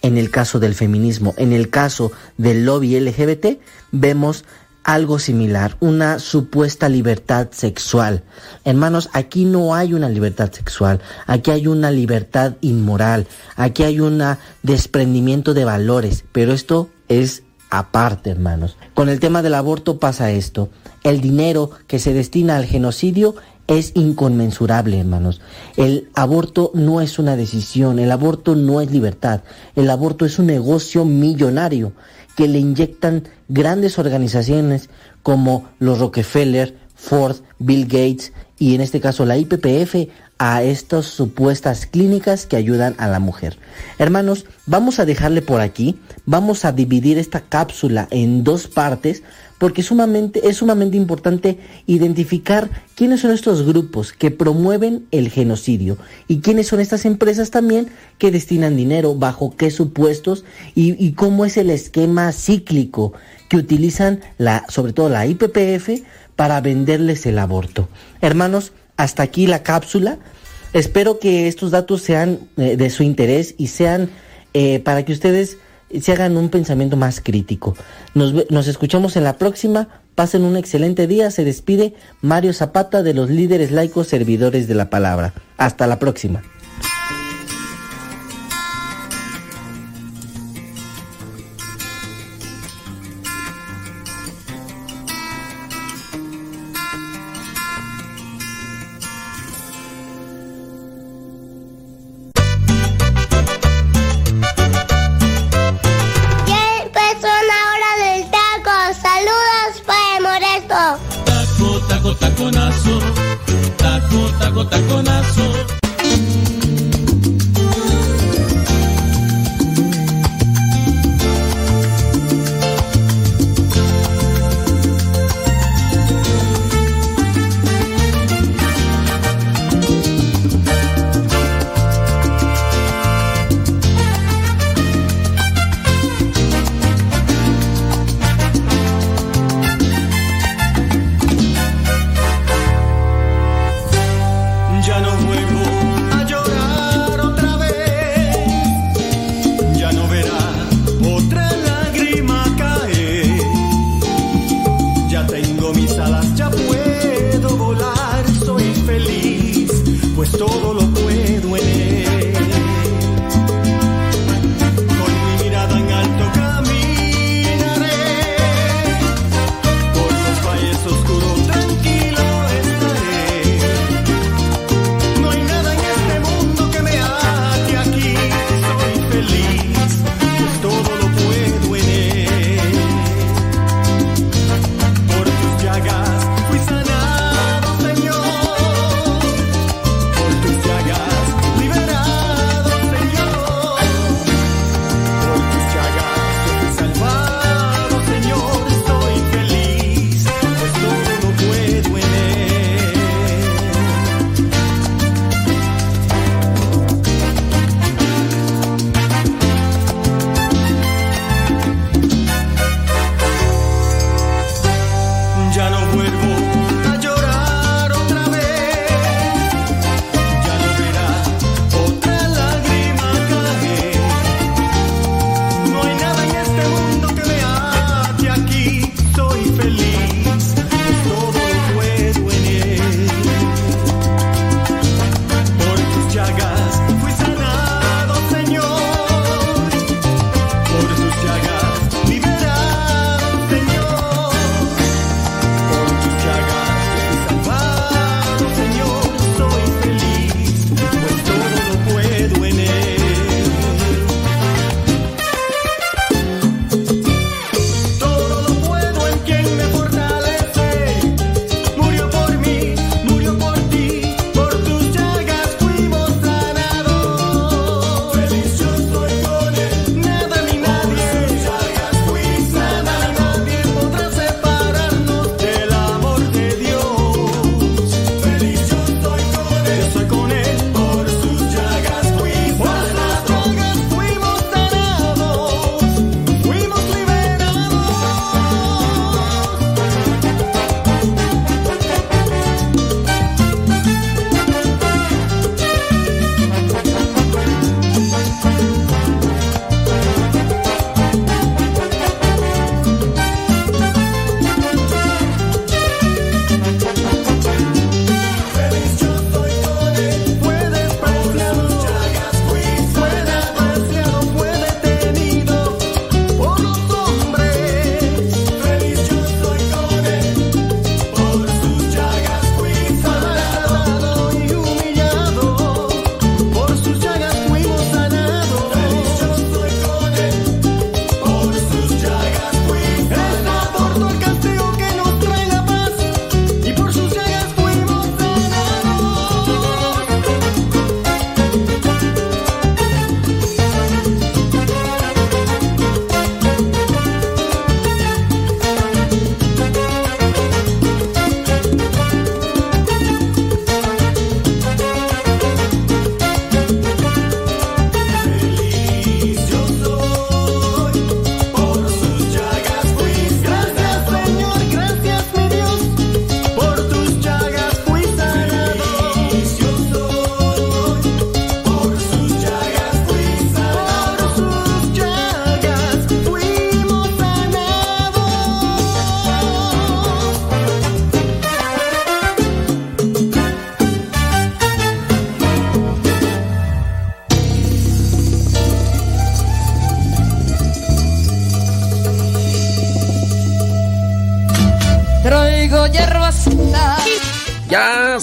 En el caso del feminismo, en el caso del lobby LGBT, vemos algo similar, una supuesta libertad sexual. Hermanos, aquí no hay una libertad sexual, aquí hay una libertad inmoral, aquí hay un desprendimiento de valores, pero esto es aparte, hermanos. Con el tema del aborto pasa esto. El dinero que se destina al genocidio es inconmensurable, hermanos. El aborto no es una decisión, el aborto no es libertad, el aborto es un negocio millonario que le inyectan grandes organizaciones como los Rockefeller, Ford, Bill Gates y en este caso la IPPF a estas supuestas clínicas que ayudan a la mujer. Hermanos, vamos a dejarle por aquí, vamos a dividir esta cápsula en dos partes porque sumamente, es sumamente importante identificar quiénes son estos grupos que promueven el genocidio y quiénes son estas empresas también que destinan dinero, bajo qué supuestos y, cómo es el esquema cíclico que utilizan la, sobre todo la IPPF para venderles el aborto. Hermanos, hasta aquí la cápsula. Espero que estos datos sean eh, de su interés y sean eh, para que ustedes se hagan un pensamiento más crítico. Nos, nos escuchamos en la próxima. Pasen un excelente día. Se despide Mario Zapata de los líderes laicos servidores de la palabra. Hasta la próxima. Taconazo.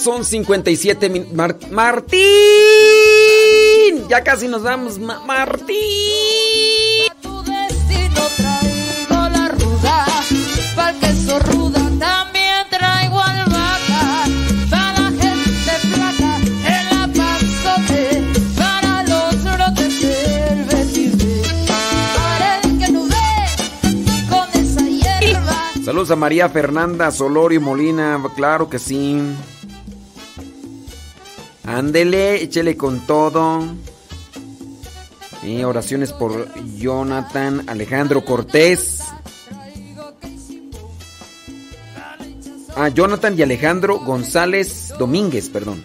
son 57 minutos. Mar Martín. Ya casi nos vamos, Ma Martín. Tu destino traigo la ruda, para que ruda también traigo albahaca, para la gente plata, el apazote, para los brotes del vestirte, para el que no ve con esa hierba. Saludos a María Fernanda Solorio Molina, claro que sí. Ándele, échele con todo. Oraciones por Jonathan Alejandro Cortés. Ah, Jonathan y Alejandro González Domínguez, perdón.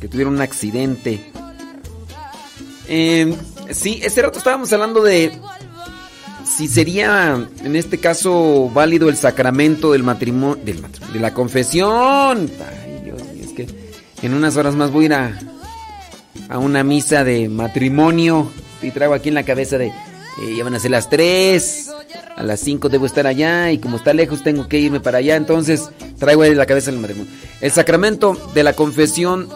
Que tuvieron un accidente. Eh, sí, ese rato estábamos hablando de si sería en este caso válido el sacramento del matrimonio, de la confesión. En unas horas más voy a ir a, una misa de matrimonio y traigo aquí en la cabeza de eh, ya van a ser las 3, a las 5 debo estar allá y como está lejos tengo que irme para allá, entonces traigo en la cabeza el matrimonio. El sacramento de la confesión,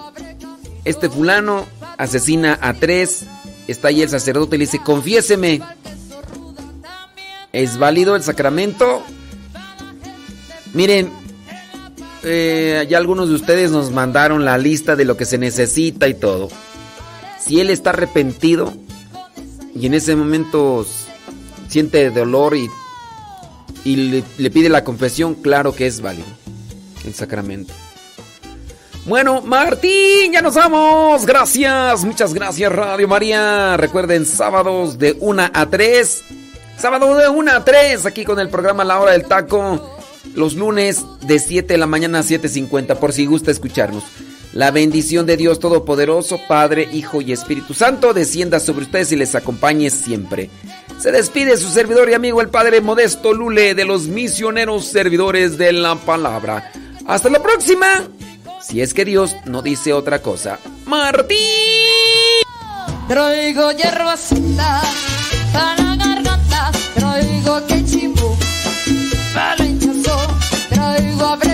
este fulano asesina a tres, está ahí el sacerdote y le dice, confiéseme. ¿Es válido el sacramento? Miren, eh, ya algunos de ustedes nos mandaron la lista de lo que se necesita y todo. Si él está arrepentido y en ese momento siente dolor y, y le, le pide la confesión, claro que es válido el sacramento. Bueno, Martín, ya nos vamos. Gracias, muchas gracias Radio María. Recuerden, sábados de 1 a 3. Sábado de 1 a 3, aquí con el programa La Hora del Taco. Los lunes de 7 de la mañana a 7.50, por si gusta escucharnos. La bendición de Dios Todopoderoso, Padre, Hijo y Espíritu Santo, descienda sobre ustedes y les acompañe siempre. Se despide su servidor y amigo el Padre Modesto Lule de los misioneros servidores de la palabra. Hasta la próxima. Si es que Dios no dice otra cosa. Martín. Traigo hierbas para pobre